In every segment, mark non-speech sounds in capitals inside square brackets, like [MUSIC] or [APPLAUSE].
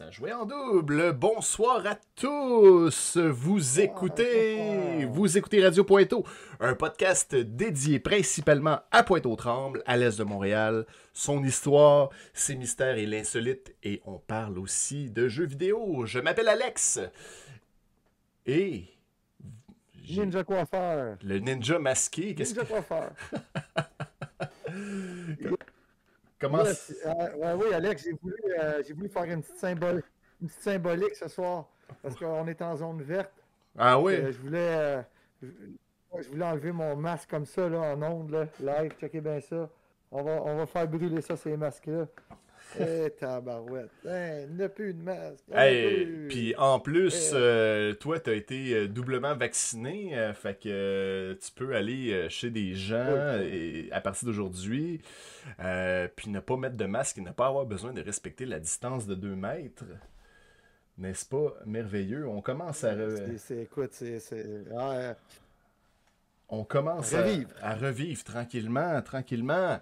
Ça jouait en double. Bonsoir à tous. Vous écoutez, vous écoutez Radio Pointeau, un podcast dédié principalement à Pointe-aux-Trembles, à l'est de Montréal, son histoire, ses mystères et l'insolite. Et on parle aussi de jeux vidéo. Je m'appelle Alex. Et Ninja coiffeur. le ninja masqué. Qu'est-ce Ninja coiffeur. [LAUGHS] comment Yes, euh, ouais, oui, Alex, j'ai voulu, euh, j'ai voulu faire une petite, symbole, une petite symbolique ce soir. Parce qu'on est en zone verte. Ah oui? Euh, je voulais. je, voulais enlever mon masque comme ça, là, en ondes, là, live. Checkez bien ça. On va, on va faire brûler ça, ces masques-là. Eh, tabarouette. Hein, il n'a plus de masque. A Hey, puis en plus, Eh. euh, toi, t'as été euh, doublement vacciné, euh, fait que euh, tu peux aller chez des gens Oui. et- à partir d'aujourd'hui, puis ne pas mettre de masque et ne pas avoir besoin de respecter la distance de 2 mètres. N'est-ce pas merveilleux? On commence à, C'est- écoute, c'est. ah, on commence à- Revivre. À, revivre tranquillement, tranquillement.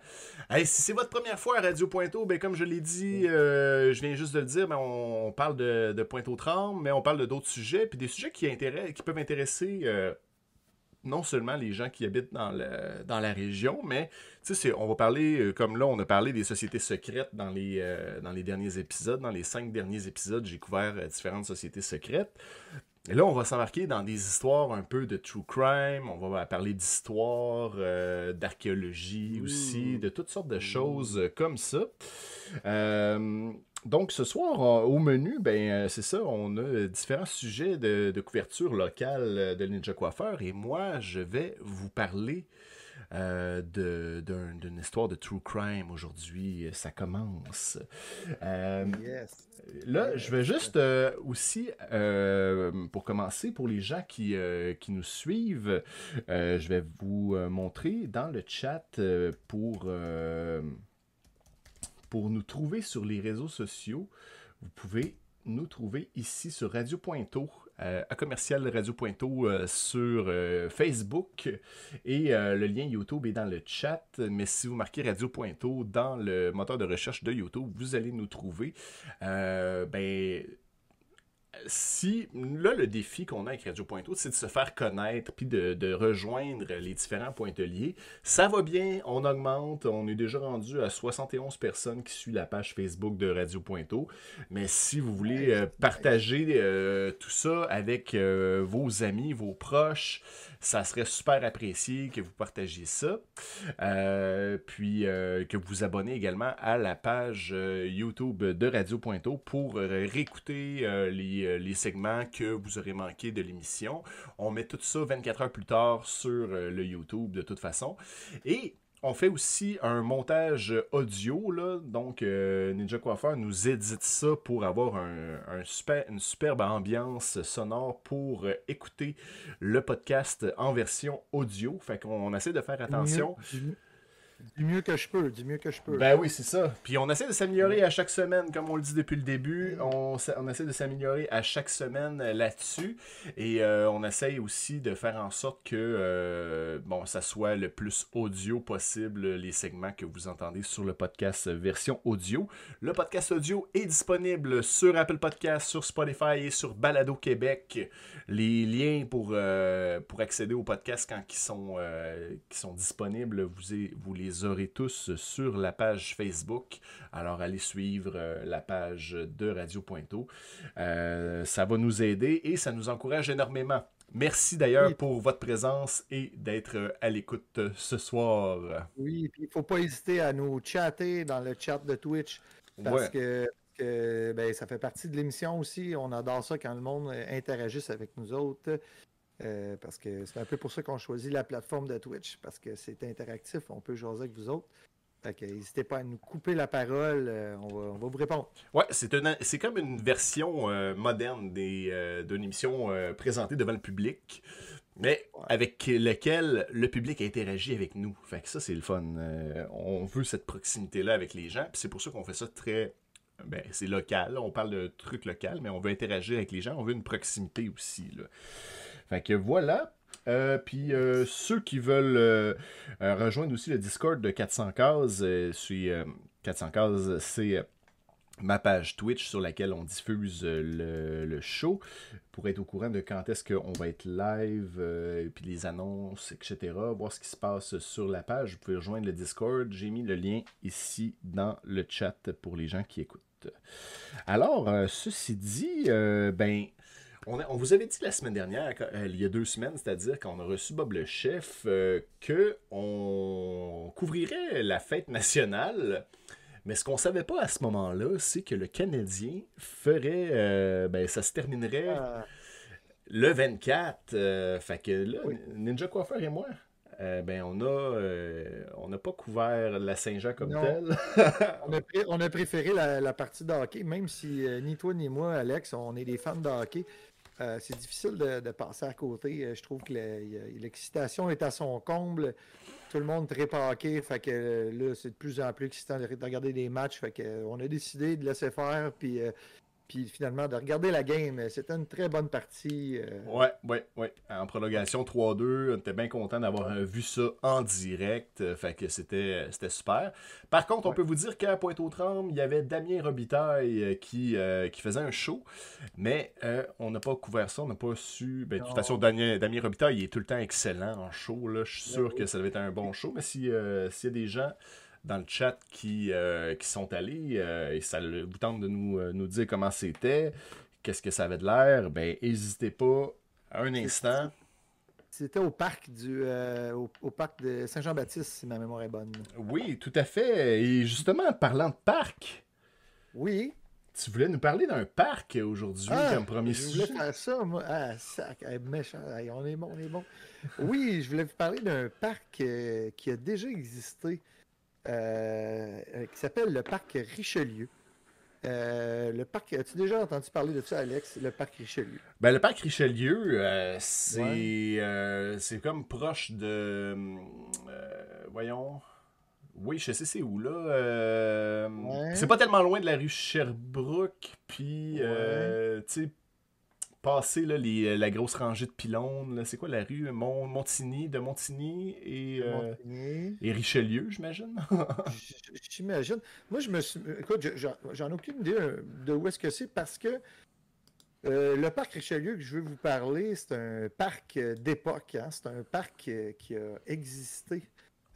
Hey, si c'est votre première fois à Radio Pointeau, ben comme je l'ai dit, euh, je viens juste de le dire, ben, on, on parle de, de Pointe-aux-Trembles, mais on parle de d'autres sujets, puis des sujets qui, intéressent, qui peuvent intéresser euh, non seulement les gens qui habitent dans, le- dans la région, mais on va parler, euh, comme là, on a parlé des sociétés secrètes dans les, euh, dans les derniers épisodes. Dans les cinq derniers épisodes, j'ai couvert euh, différentes sociétés secrètes. Et là, on va s'embarquer dans des histoires un peu de true crime, on va parler d'histoire, euh, d'archéologie aussi, de toutes sortes de choses euh, comme ça. Euh, donc ce soir, au menu, ben c'est ça, on a différents sujets de, de couverture locale de Ninja Coiffeur. Et moi, je vais vous parler euh, d'une histoire de true crime aujourd'hui. Ça commence. Euh, yes. Là, je vais juste euh, aussi, euh, pour commencer, pour les gens qui, euh, qui nous suivent, euh, je vais vous euh, montrer dans le chat euh, pour, euh, pour nous trouver sur les réseaux sociaux. Vous pouvez nous trouver ici sur Radio euh, à commercial Radio Pointeau euh, sur euh, Facebook et le lien YouTube est dans le chat. Mais si vous marquez Radio Pointeau dans le moteur de recherche de YouTube, vous allez nous trouver. Ben, si là le défi qu'on a avec Radio Pointeau, c'est de se faire connaître puis de, de rejoindre les différents pointeliers. Ça va bien, on augmente, on est déjà rendu à 71 personnes qui suivent la page Facebook de Radio Pointeau. Mais si vous voulez euh, partager euh, tout ça avec euh, vos amis, vos proches, ça serait super apprécié que vous partagiez ça. Puis que vous vous abonnez également à la page YouTube de Radio Pointeau pour réécouter euh, les, euh, les segments que vous aurez manqué de l'émission. On met tout ça 24 heures plus tard sur euh, le YouTube de toute façon. Et on fait aussi un montage audio, là. donc euh, Ninja Coiffeur nous édite ça pour avoir un, un super, une superbe ambiance sonore pour euh, écouter le podcast en version audio. Fait qu'on essaie de faire attention. Du mieux que je peux, du mieux que je peux. Ben oui, c'est ça. Puis on essaie de s'améliorer à chaque semaine, comme on le dit depuis le début. On, on essaie de s'améliorer à chaque semaine euh, là-dessus. Et euh, on essaie aussi de faire en sorte que euh, bon, ça soit le plus audio possible, les segments que vous entendez sur le podcast version audio. Le podcast audio est disponible sur Apple Podcast, sur Spotify et sur Balado Québec. Les liens pour, euh, pour accéder au podcast quand ils sont, qui sont disponibles, vous les aurez tous sur la page Facebook. Alors allez suivre euh, la page de Radio Pointeau. Euh, ça va nous aider et ça nous encourage énormément. Merci d'ailleurs Oui. pour votre présence et d'être euh, à l'écoute ce soir. Oui, puis il faut pas hésiter à nous chatter dans le chat de Twitch parce Ouais. que, que, ben, ça fait partie de l'émission aussi. On adore ça quand le monde interagisse avec nous autres. Euh, parce que c'est un peu pour ça qu'on choisit la plateforme de Twitch, parce que c'est interactif, on peut jaser avec vous autres. Fait que n'hésitez pas à nous couper la parole, euh, on, va, on va vous répondre. Ouais, c'est c'est comme une version euh, moderne des, d'une émission présentée devant le public, mais Ouais. avec lequel le public interagit avec nous. Fait que ça, c'est le fun. On veut cette proximité-là avec les gens, puis c'est pour ça qu'on fait ça très. Ben, c'est local, on parle de trucs local, mais on veut interagir avec les gens, on veut une proximité aussi. Là. Fait que voilà. Euh, puis euh, ceux qui veulent euh, rejoindre aussi le Discord de 400 cases, euh, c'est, euh, 400 cases, c'est ma page Twitch sur laquelle on diffuse le, show pour être au courant de quand est-ce qu'on va être live, puis les annonces, etc. Voir ce qui se passe sur la page. Vous pouvez rejoindre le Discord. J'ai mis le lien ici dans le chat pour les gens qui écoutent. Alors, ceci dit, ben, on, vous avait dit la semaine dernière, euh, il y a deux semaines, c'est-à-dire qu'on a reçu Bob le chef, euh, qu'on couvrirait la fête nationale. Mais ce qu'on savait pas à ce moment-là, c'est que le Canadien ferait. Euh, ben, ça se terminerait ah. le 24. fait que là, Ninja Coiffeur et moi, ben, on a on n'a pas couvert la Saint-Jean comme tel. [LAUGHS] on, a préféré la, la, partie de hockey, même si ni toi ni moi, Alex, on est des fans de hockey. Euh, c'est difficile de, passer à côté. Euh, je trouve que l'excitation est à son comble. Tout le monde très paqué. Fait que euh, là, c'est de plus en plus excitant de, regarder des matchs. Fait que, on a décidé de laisser faire. Puis puis finalement de regarder la game. C'était une très bonne partie. Euh. Ouais, ouais, ouais. En prolongation 3-2, on était bien content d'avoir vu ça en direct. Euh, fait que c'était, c'était super. Par contre, on peut vous dire qu'à Pointe-aux-Trembles, il y avait Damien Robitaille euh, qui, qui faisait un show, mais on n'a pas couvert ça, on n'a pas su. Ben, de toute façon, Damien, Damien Robitaille il est tout le temps excellent en show. Là. Je suis ben sûr que ça devait être un bon show, mais si, s'il y a des gens dans le chat qui, euh, qui sont allés euh, et ça vous tente de nous, euh, nous dire comment c'était, qu'est-ce que ça avait de l'air, ben n'hésitez pas un instant. C'était au parc du au, parc de Saint-Jean-Baptiste, si ma mémoire est bonne. Oui, tout à fait. Et justement, parlant de parc. Oui. Tu voulais nous parler d'un parc aujourd'hui ah, comme premier je sujet? Je voulais faire ça, moi. Ah, sac, méchant. on est bon, on est bon. oui, je voulais vous parler d'un parc qui a déjà existé euh, euh, qui s'appelle le parc Richelieu. Euh, le parc, as-tu déjà entendu parler de ça, Alex, le parc Richelieu? Ben, le parc Richelieu, c'est c'est comme proche de. voyons. Oui, je sais c'est où là. C'est pas tellement loin de la rue Sherbrooke, puis tu sais, passer là, les, la grosse rangée de pylônes. C'est quoi la rue? Mont, Montigny, de Montigny et, euh, et Richelieu, j'imagine? [LAUGHS] J'imagine. Moi, je me suis. Écoute, j'en ai aucune idée euh, de où est-ce que c'est parce que euh, le parc Richelieu que je veux vous parler, c'est un parc d'époque. Hein. C'est un parc qui a existé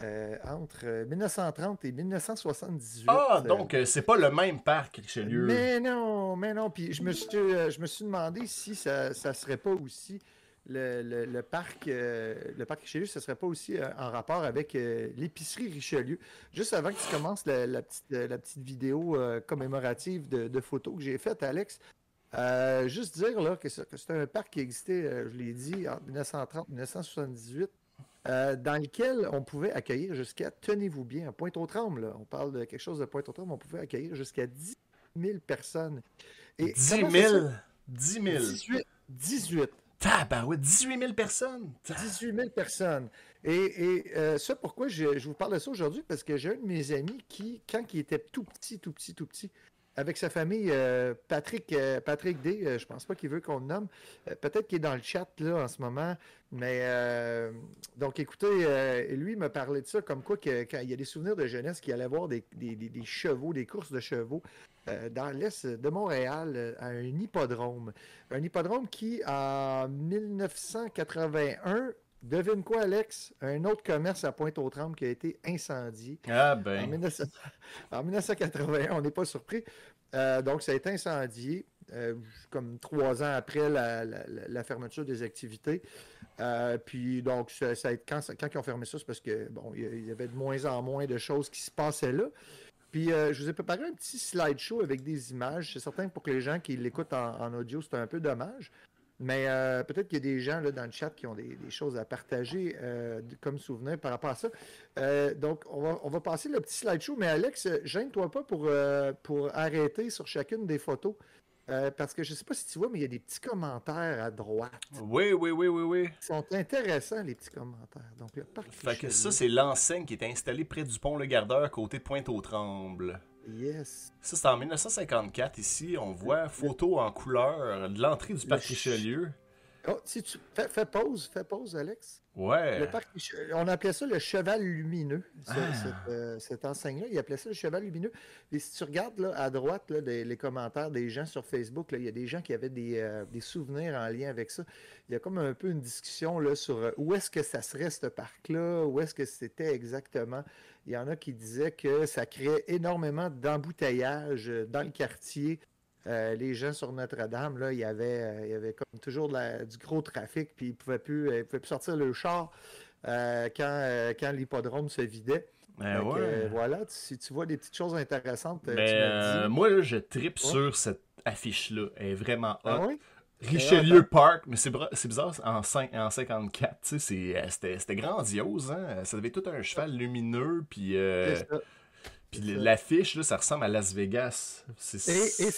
euh, entre 1930 et 1978. Ah, donc euh, c'est pas le même parc Richelieu. Mais non, mais non. Puis je me suis, euh, je me suis demandé si ça, ça serait pas aussi le, parc, le parc Richelieu, ça serait pas aussi en rapport avec l'épicerie Richelieu. Juste avant que tu commences la, petite, la petite vidéo commémorative de, photos que j'ai faite, Alex, juste dire là, que c'est un parc qui existait, je l'ai dit, en 1930-1978. Euh, dans lequel on pouvait accueillir jusqu'à, tenez-vous bien, à Pointe-aux-Trembles, on parle de quelque chose de Pointe-aux-Trembles, on pouvait accueillir jusqu'à 10 000 personnes. Et 10 000? 10 000? 18. 18. ouais, 18 000 personnes. 18 000 personnes. Et, euh, ça, pourquoi je, je, vous parle de ça aujourd'hui? Parce que j'ai un de mes amis qui, quand il était tout petit, tout petit, tout petit, avec sa famille, euh, Patrick, euh, Patrick D, euh, je pense pas qu'il veut qu'on le nomme. Peut-être qu'il est dans le chat là en ce moment. Mais donc écoutez, lui me parlait de ça comme quoi que, il y a des souvenirs de jeunesse qu'il allait voir des, chevaux, des courses de chevaux dans l'est de Montréal à un hippodrome. Un hippodrome qui, en 1981, Devine quoi, Alex? Un autre commerce à Pointe-aux-Trembles qui a été incendié. Ah ben. En, 1981, [LAUGHS] on n'est pas surpris. Euh, donc, ça a été incendié euh, comme trois ans après la, fermeture des activités. Euh, puis, donc, ça, ça quand, quand, ils ont fermé ça, c'est parce que, bon, il y avait de moins en moins de choses qui se passaient là. Puis, je vous ai préparé un petit slideshow avec des images. C'est certain que pour les gens qui l'écoutent en audio, c'est un peu dommage. Mais euh, peut-être qu'il y a des gens là, dans le chat qui ont des, choses à partager euh, comme souvenir par rapport à ça. Euh, donc, on va, on va, passer le petit slideshow. Mais Alex, gêne-toi pas pour, pour arrêter sur chacune des photos. parce que je ne sais pas si tu vois, mais il y a des petits commentaires à droite. Oui, oui, oui, oui, oui. Ils sont intéressants, les petits commentaires. Donc, fait que ça, c'est l'enseigne qui est installée près du pont Le Gardeur, côté Pointe-aux-Trembles. Yes. Ça, c'est en 1954. Ici, on voit photo en couleur de l'entrée du parc Richelieu. Oh, si tu fais, fais pause, fais pause, Alex. Ouais. Le parc, on appelait ça le cheval lumineux, Ah. cette, euh, cette enseigne-là. Il appelait ça le cheval lumineux. Et si tu regardes là, à droite là, des- les commentaires des gens sur Facebook, là, il y a des gens qui avaient des, euh, des souvenirs en lien avec ça. Il y a comme un peu une discussion là, sur euh, où est-ce que ça serait ce parc-là, où est-ce que c'était exactement? Il y en a qui disaient que ça créait énormément d'embouteillages dans le quartier. Euh, les gens sur Notre-Dame, là, il y avait, euh, il y avait comme toujours de la- du gros trafic, puis ils pouvaient plus, euh, ils pouvaient plus sortir le char quand, quand l'hippodrome se vidait. Ben ouais. euh, voilà, tu- si tu vois des petites choses intéressantes, Mais tu dis. moi, là, je tripe Ouais. sur cette affiche-là. Elle est vraiment hot. Ah oui? Richelieu Park, mais c'est bizarre, en, cin- en 54, tu sais, c'est, euh, c'était grandiose, hein? Ça devait être tout un cheval lumineux, puis. Puis l'affiche, là, ça ressemble à Las Vegas. C'est- Et, et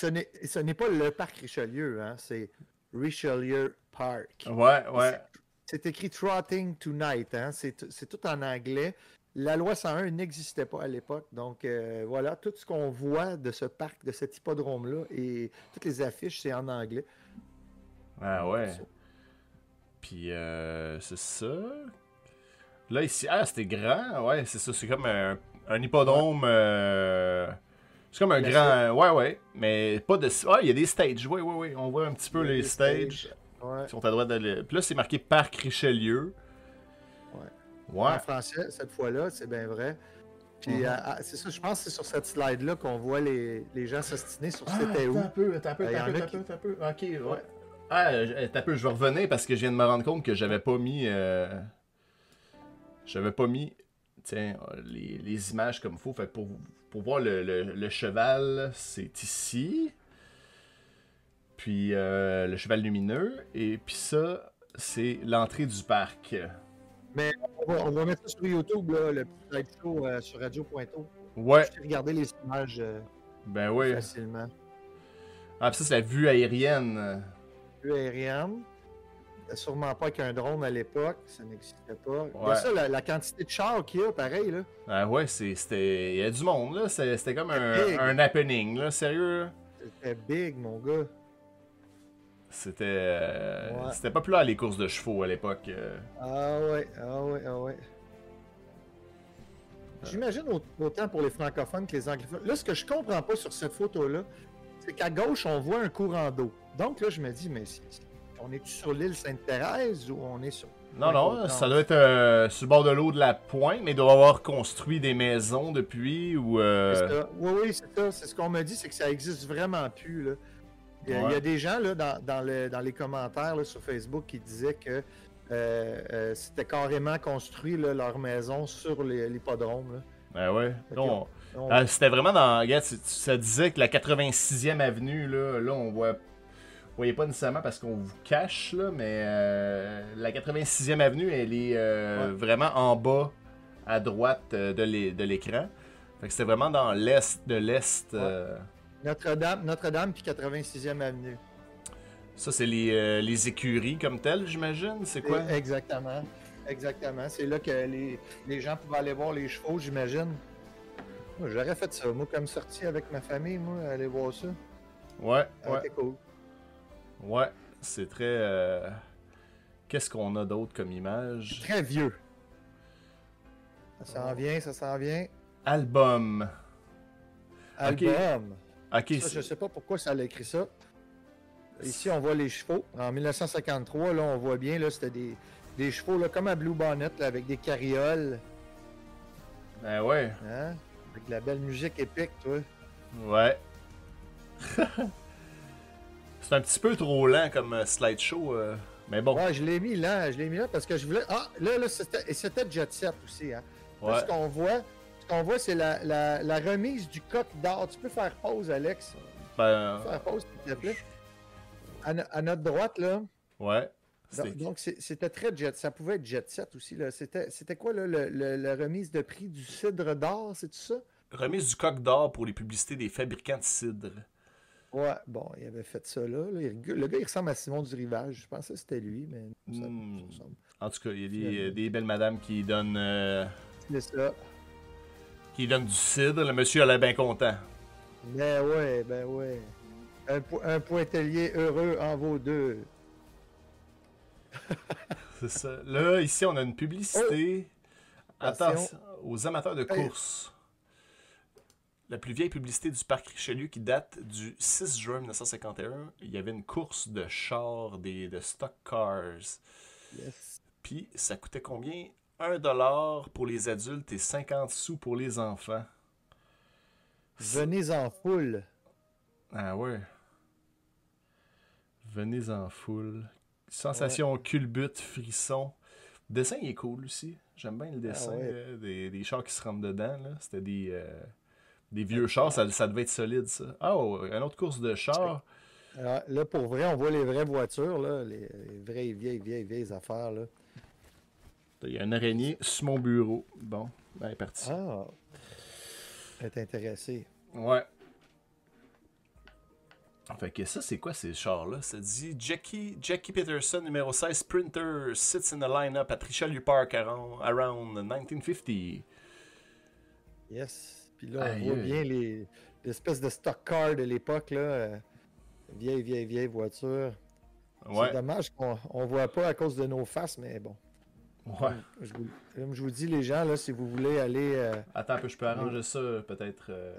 ce n'est pas le parc Richelieu, hein, c'est Richelieu Park. Ouais, ouais. C'est écrit Trotting Tonight, hein, c'est tout en anglais. La loi 101 n'existait pas à l'époque, donc euh, voilà, tout ce qu'on voit de ce parc, de cet hippodrome-là, et toutes les affiches, c'est en anglais. Ah ouais. Puis euh, c'est ça. Là, ici, ah, c'était grand, ouais, c'est ça, c'est comme un, un hippodrome. euh, C'est comme un Bien grand. Ouais, ouais. Mais pas de. Ah, il y a des stages. Oui, oui, oui. On voit un petit peu les des stages. Ouais. Ils sont à droite de Puis là, c'est marqué Parc Richelieu. Ouais. Ouais. En français, cette fois-là, c'est bien vrai. Puis Mhm. euh, ah, c'est ça, je pense que c'est sur cette slide-là qu'on voit les, les gens s'ostiner sur Ah, c'était où. un peu, un peu, Euh, peu, qui- attends un peu. Ok, ouais. Ah, euh, attends un peu, je vais revenir parce que je viens de me rendre compte que j'avais pas mis. euh, J'avais pas mis. Tiens, euh, les, les images comme il faut. Fait pour, pour voir le, le- le cheval, c'est ici. Puis euh, le cheval lumineux. Et puis ça, c'est l'entrée du parc. On va, on va mettre ça sur YouTube, là, le petit slideshow euh, sur radio.to. Ouais, Je regarder les images euh, ben oui. facilement. Ah, puis ça, c'est la vue aérienne. Vue aérienne. Euh, Sûrement pas avec un drone à l'époque, ça n'existait pas. Ouais. ça, la, la quantité de chars qu'il y a, pareil, là. Ah ouais, c'était. Il y a du monde, là. C'était comme un, un happening, là. Sérieux. C'était big, mon gars. C'était. euh, Ouais. C'était populaire, les courses de chevaux à l'époque. euh. Ah ouais, ah ouais, ah ouais. J'imagine au- autant pour les francophones que les anglophones. Là, ce que je comprends pas sur cette photo-là, c'est qu'à gauche, on voit un courant d'eau. Donc là, je me dis, mais c'est- on est sur l'île Sainte-Thérèse ou on est sur. Non, non, ça doit être euh, sur le bord de l'eau de la pointe, mais il doit avoir construit des maisons depuis ou. euh, ça. Oui, oui, c'est ça. C'est ce qu'on me dit, c'est que ça existe vraiment plus. Là. Il, y a, il y a Ouais. des gens là, dans, dans, le- dans les commentaires là, sur Facebook qui disaient que euh, c'était carrément construit là, leur maison sur les- l'hippodrome. Ben ouais. On- On- C'était vraiment dans. Regarde, ça disait que la 86e avenue, là, là on voit. Vous voyez pas nécessairement parce qu'on vous cache, là, mais euh, la 86e avenue, elle est euh, Ouais. vraiment en bas à droite euh, de l'é- de l'écran. Fait que c'était vraiment dans l'est de l'est. euh, Notre-Dame, Notre-Dame puis 86e Avenue. Ça, c'est les, les écuries comme telles, j'imagine. C'est quoi? Exactement. Exactement. C'est là que les, les gens pouvaient aller voir les chevaux, j'imagine. J'aurais fait ça. Moi, comme sorti avec ma famille, moi, aller voir ça. Ouais, ouais, cool. Ouais. C'est très. euh, Qu'est-ce qu'on a d'autre comme image? Très vieux. Ça s'en vient, ça s'en vient. Album. Album. Ok, Ça, je sais pas pourquoi ça a écrit ça. Ici, on voit les chevaux. En 1953, là, on voit bien, là, c'était des, des chevaux, là, comme à Blue Bonnet, là, avec des carrioles, Ben ouais. hein? Avec de la belle musique épique, toi. Ouais. [LAUGHS] c'est un petit peu trop lent comme euh, slideshow, euh, mais bon. Ouais, je l'ai mis là, je l'ai mis là parce que je voulais. Ah, là, là, c'était et c'était Jet Set aussi, hein. Là, Ouais. ce qu'on voit, ce qu'on voit, c'est la, la, la remise du coq d'or. Tu peux faire pause, Alex? Ben, Tu peux faire pause, s'il te plaît. À, no- à notre droite, là. ouais. Donc, c'était très jet. Ça pouvait être jet set aussi. là. C'était c'était quoi là, le- le- la remise de prix du cidre d'or, c'est tout ça? Remise du coq d'or pour les publicités des fabricants de cidre. Ouais, bon, il avait fait ça là. le gars, il ressemble à Simon du Rivage. Je pensais que c'était lui, mais ça, Hmm. ça ressemble. En tout cas, il y a des, des belles madames qui donnent, euh, C'est ça. qui donnent du cidre. Le monsieur a l'air bien content. Ben ouais, ben ouais. Un, po- un pointelier heureux en vaut deux. [LAUGHS] C'est ça. Là, ici, on a une publicité. Oh! Attention, aux amateurs de course. La plus vieille publicité du parc Richelieu qui date du 6 juin 1951. Il y avait une course de chars, des, de stock cars. Yes. Puis, ça coûtait combien? 1 dollar pour les adultes et 50 sous pour les enfants. Venez en foule. Ah ouais. Venez en foule. Sensation culbute, frisson. Le dessin il est cool aussi. J'aime bien le dessin ouais. euh, des, des chars qui se rentrent dedans. C'était des, euh, des vieux chars, ça, ça devait être solide ça. Ah, oh, une autre course de chars. Alors, là, pour vrai, on voit les vraies voitures, là, les, les vraies vieilles, vieilles, vieilles affaires. Là. Il y a une araignée sur mon bureau. Bon, ben, elle est partie. Ah, est intéressé. Ouais. Fait que ça, c'est quoi ces chars-là? Ça dit Jackie, Jackie Peterson, numéro 16, Sprinter, sits in the line-up at Richelieu Park around, around 1950. Yes. Puis là, on Aïe, voit bien les l'espèce de stock car de l'époque, là. euh, vieille, vieille, vieille voiture. Ouais. C'est dommage qu'on on voit pas à cause de nos faces, mais bon. Ouais. Je vous- comme je vous dis, les gens, là, si vous voulez aller, euh, Attends un peu, je peux arranger ça peut-être. euh,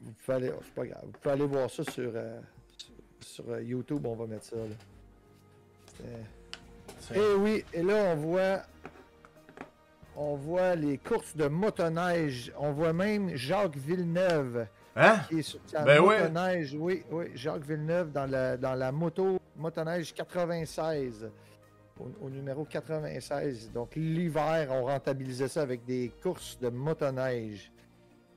vous pouvez aller, oh, c'est pas grave, vous pouvez aller voir ça sur, sur, sur, YouTube, on va mettre ça. Là. tiens. Et oui, et là on voit, on voit les courses de motoneige. On voit même Jacques Villeneuve Hein? qui est sur sa Ben motoneige. Oui, oui, Jacques Villeneuve dans la, dans la moto motoneige 96. Au, au numéro 96. Donc l'hiver, on rentabilisait ça avec des courses de motoneige.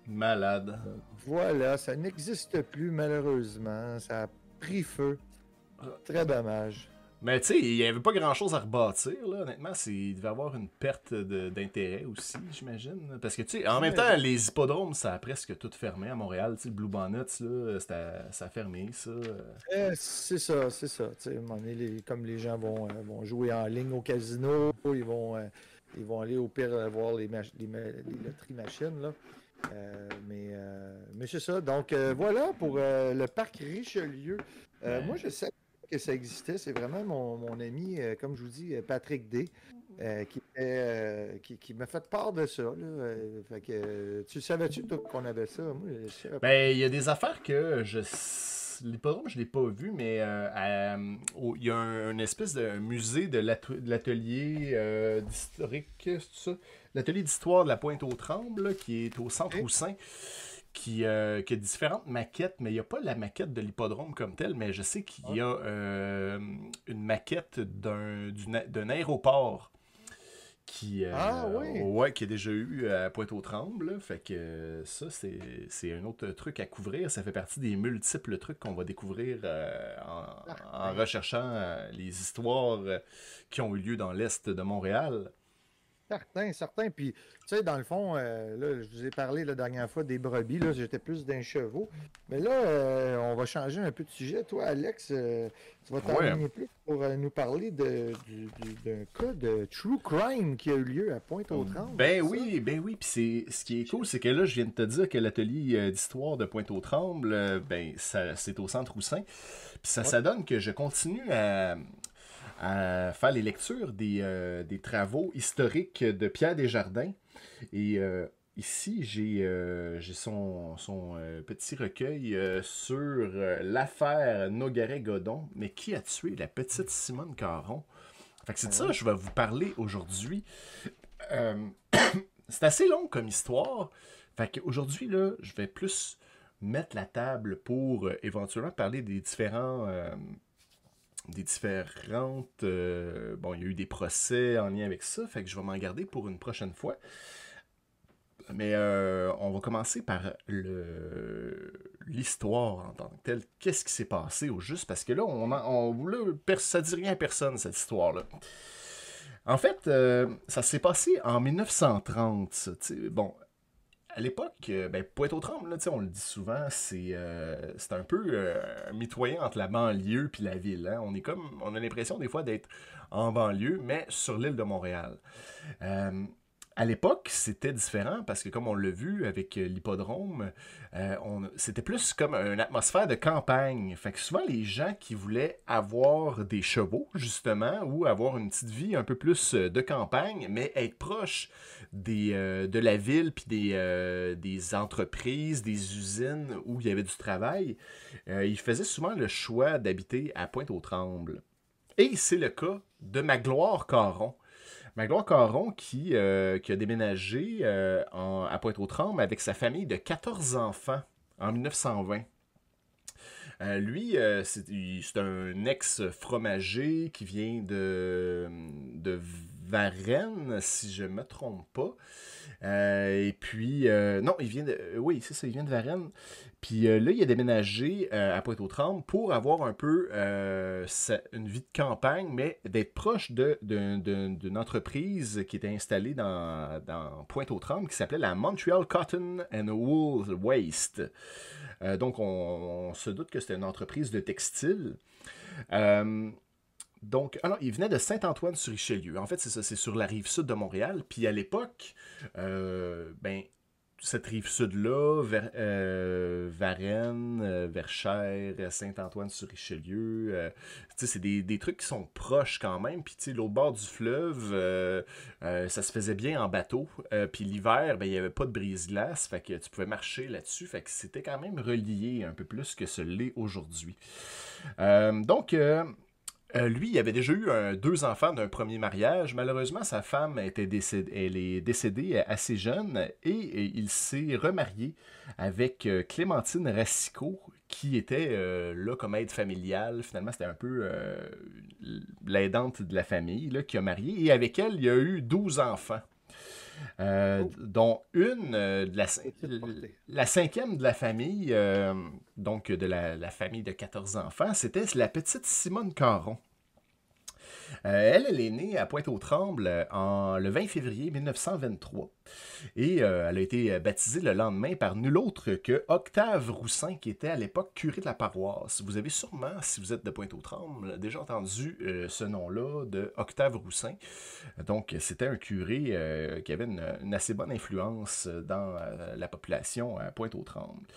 Malade. Voilà, ça n'existe plus malheureusement. Ça a pris feu. Très dommage. Mais tu sais, il n'y avait pas grand chose à rebâtir, là. Honnêtement, il devait avoir une perte d'intérêt aussi, j'imagine. Parce que tu sais, en même temps, les hippodromes, ça a presque tout fermé à Montréal. Tu sais, le Blue Bonnets, là, ça a fermé, ça. Euh, c'est ça, c'est ça. Tu sais, comme les gens vont, euh, vont jouer en ligne au casino, ils vont, euh, ils vont aller au pire euh, voir les, les, les loteries machines. Là. Euh, mais euh, mais c'est ça. Donc euh, voilà pour le parc Richelieu. Moi, je sais que ça existait. C'est vraiment mon, mon ami, euh, comme je vous dis, euh, Patrick D. euh, qui, euh, qui, qui m'a fait part de ça. Là. Fait que, tu savais-tu qu'on avait ça? Moi, je. Ben, il y a des affaires que je. L'hippodrome, je l'ai pas vu, mais euh, à- il y a un, une espèce de musée de l'at- de l'atelier euh, d'historique, c'est ça? L'atelier d'histoire de la Pointe-aux-Trembles, là, qui est au centre. Roussin, qui, euh, qui a différentes maquettes, mais il n'y a pas la maquette de l'hippodrome comme telle, mais je sais qu'il y a euh, une maquette d'un aéroport. Qui, euh, Ah, oui. ouais, qui a déjà eu à Pointe-aux-Trembles. Fait que ça, c'est c'est un autre truc à couvrir. Ça fait partie des multiples trucs qu'on va découvrir en, en recherchant les histoires qui ont eu lieu dans l'Est de Montréal. Certain, certain. Puis, tu sais, dans le fond, euh, là, je vous ai parlé la dernière fois des brebis, là, j'étais plus d'un chevaux. Mais là, euh, on va changer un peu de sujet. Toi, Alex, euh, tu vas t'enligner plus pour nous parler de, du- du- d'un cas de true crime qui a eu lieu à Pointe-aux-Trembles. Ben ça? oui, ben oui. Puis c'est ce qui est cool, c'est que là, je viens de te dire que l'atelier d'histoire de Pointe-aux-Trembles, ben ça, c'est au centre Roussin. Puis ça, Ouais. ça donne que je continue à, à faire les lectures des, euh, des travaux historiques de Pierre Desjardins. Et euh, ici, j'ai euh, j'ai son, son petit recueil sur l'affaire Nogaret-Godon. Mais qui a tué la petite Simone Caron? Fait que c'est de ça que je vais vous parler aujourd'hui. [COUGHS] C'est assez long comme histoire. Fait qu'aujourd'hui, là, je vais plus mettre la table pour éventuellement parler des différents. Des différentes. euh, bon, il y a eu des procès en lien avec ça, fait que je vais m'en garder pour une prochaine fois. Mais euh, on va commencer par l'histoire en tant que telle. Qu'est-ce qui s'est passé au juste? Parce que là, on, on, là, ça dit rien à personne, cette histoire-là. En fait, euh, ça s'est passé en 1930. ça, tu sais. Bon, à l'époque, euh, ben, Pointe-aux-Trembles, on le dit souvent, c'est euh, un peu euh, mitoyen entre la banlieue puis la ville. hein. On est comme, on a l'impression des fois d'être en banlieue, mais sur l'île de Montréal. À l'époque, c'était différent parce que, comme on l'a vu avec euh, l'hippodrome, euh, c'était plus comme une atmosphère de campagne. Fait que souvent, les gens qui voulaient avoir des chevaux, justement, ou avoir une petite vie un peu plus euh, de campagne, mais être proche des, de la ville, puis des, des entreprises, des usines où il y avait du travail, ils faisaient souvent le choix d'habiter à Pointe-aux-Trembles. Et c'est le cas de Magloire Caron. Magloire Caron qui, euh, qui a déménagé euh, à Pointe-aux-Trembles avec sa famille de 14 enfants en 1920. Euh, lui, c'est un ex-fromager qui vient de, de Varennes, si je ne me trompe pas. et puis, non, il vient de. Oui, c'est ça, il vient de Varennes. Puis euh, là, il a déménagé euh, à Pointe-aux-Trembles pour avoir un peu euh, une vie de campagne, mais d'être proche d'une entreprise qui était installée dans, Pointe-aux-Trembles qui s'appelait la Montreal Cotton and Wool Waste. donc, on, se doute que c'était une entreprise de textile. Donc, alors, il venait de Saint-Antoine-sur-Richelieu. En fait, c'est ça, c'est sur la rive sud de Montréal. Puis à l'époque, ben, cette rive sud-là, vers, euh, Varennes, euh, Verchères, Saint-Antoine-sur-Richelieu. Euh, c'est des, des, trucs qui sont proches quand même. Puis l'autre bord du fleuve, ça se faisait bien en bateau. puis l'hiver, ben, il n'y avait pas de brise-glace. Fait que tu pouvais marcher là-dessus. Fait que c'était quand même relié un peu plus que ce l'est aujourd'hui. donc, euh, lui, il avait déjà eu deux enfants d'un premier mariage. Malheureusement, sa femme était décédée, est décédée assez jeune et, il s'est remarié avec euh, Clémentine Racicot, qui était euh, là comme aide familiale. Finalement, c'était un peu l'aidante de la famille qui a marié. Et avec elle, il y a eu 12 enfants. Oh. dont une de la, la, cinquième de la famille, donc de la, la, famille de 14 enfants, c'était la petite Simone Caron. Euh, elle, est née à Pointe-aux-Trembles euh, en, le 20 février 1923. Et euh, elle a été baptisée le lendemain par nul autre que Octave Roussin, qui était à l'époque curé de la paroisse. Vous avez sûrement, si vous êtes de Pointe-aux-Trembles, déjà entendu ce nom-là de Octave Roussin. Donc, c'était un curé qui avait une, assez bonne influence dans la population à Pointe-aux-Trembles.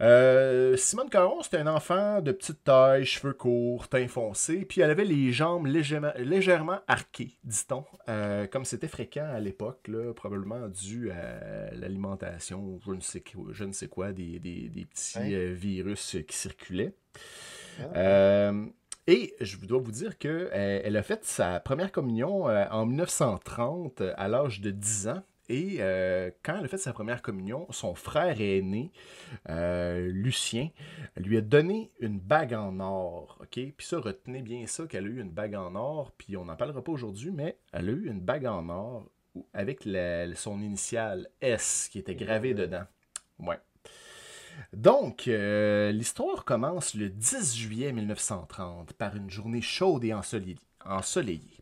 Euh, Simone Caron, c'était un enfant de petite taille, cheveux courts, teint foncé, puis elle avait les jambes légèrement, arquées, dit-on, euh, comme c'était fréquent à l'époque, probablement dû à l'alimentation, je, ne sais, je ne sais quoi, des, petits euh, virus qui circulaient. Ah. et je dois vous dire qu'elle elle a fait sa première communion en 1930 à l'âge de 10 ans. Et euh, quand elle a fait sa première communion, son frère aîné, euh, Lucien, lui a donné une bague en or. OK? Puis ça, retenez bien ça, qu'elle a eu une bague en or. Puis on n'en parlera pas aujourd'hui, mais elle a eu une bague en or avec son initiale S qui était gravée dedans. Ouais. Donc, euh, l'histoire commence le 10 juillet 1930 par une journée chaude et ensoleillée.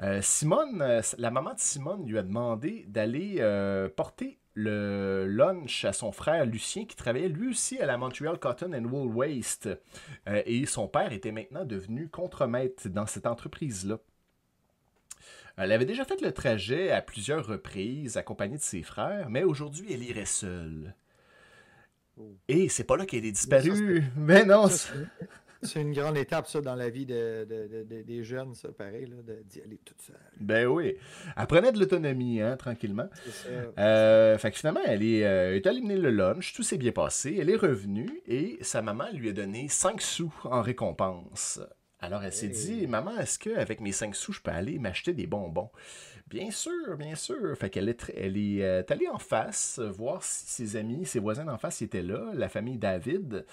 Euh, Simone, euh, la maman de Simone lui a demandé d'aller euh, porter le lunch à son frère Lucien qui travaillait lui aussi à la Montreal Cotton and Wool Waste. et son père était maintenant devenu contremaître dans cette entreprise-là. Elle avait déjà fait le trajet à plusieurs reprises accompagnée de ses frères, mais aujourd'hui elle irait seule. Oh. Et c'est pas là qu'elle est disparue. [LAUGHS] mais non, c'est une grande étape, ça, dans la vie de, des jeunes, ça, pareil, d'y aller toute seule. Ben oui. Elle prenait de l'autonomie, hein, tranquillement. Ça. Euh, fait que finalement, elle est, euh, est allée mener le lunch, tout s'est bien passé. Elle est revenue et sa maman lui a donné 5 sous en récompense. Alors elle s'est dit, maman, est-ce qu'avec mes 5 sous, je peux aller m'acheter des bonbons? Bien sûr, bien sûr. Fait qu'elle est, elle est euh, allée en face, euh, voir si ses amis, ses voisins d'en face étaient là, la famille David,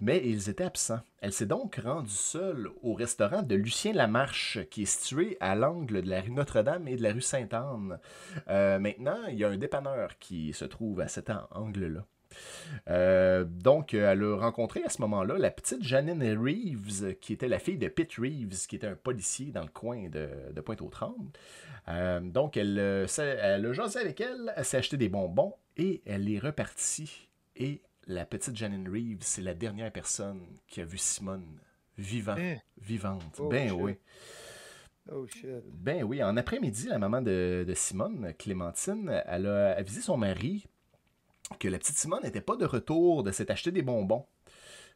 mais ils étaient absents. Elle s'est donc rendue seule au restaurant de Lucien Lamarche, qui est situé à l'angle de la rue Notre-Dame et de la rue Sainte-Anne. Euh, maintenant, il y a un dépanneur qui se trouve à cet angle-là. Donc, elle a rencontré à ce moment-là la petite Janine Reeves, qui était la fille de Pitt Reeves, qui était un policier dans le coin de, de Pointe-aux-Trembles. Euh, donc, elle, euh, elle a jasé avec elle, elle s'est acheté des bonbons et elle est repartie. Et la petite Janine Reeves, c'est la dernière personne qui a vu Simone vivant, hein? vivante. Oh, ben oui. Oh shit. Ben oui, en après-midi, la maman de, de Simone, Clémentine, elle a avisé son mari que la petite Simone n'était pas de retour, de s'être acheté des bonbons.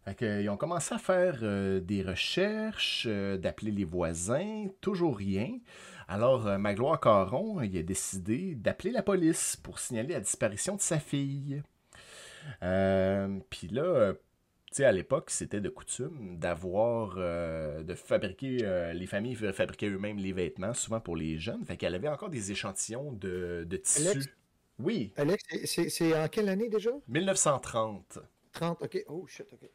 Fait que, ils ont commencé à faire euh, des recherches, euh, d'appeler les voisins, toujours rien. Alors, euh, Magloire Caron, il a décidé d'appeler la police pour signaler la disparition de sa fille. Puis là, euh, tu sais, à l'époque, c'était de coutume d'avoir, de fabriquer, les familles fabriquaient eux-mêmes les vêtements, souvent pour les jeunes. Fait qu'elle avait encore des échantillons de, de tissu. Oui, Alex, c'est- en quelle année déjà? 1930. 30, ok. Oh shit, ok.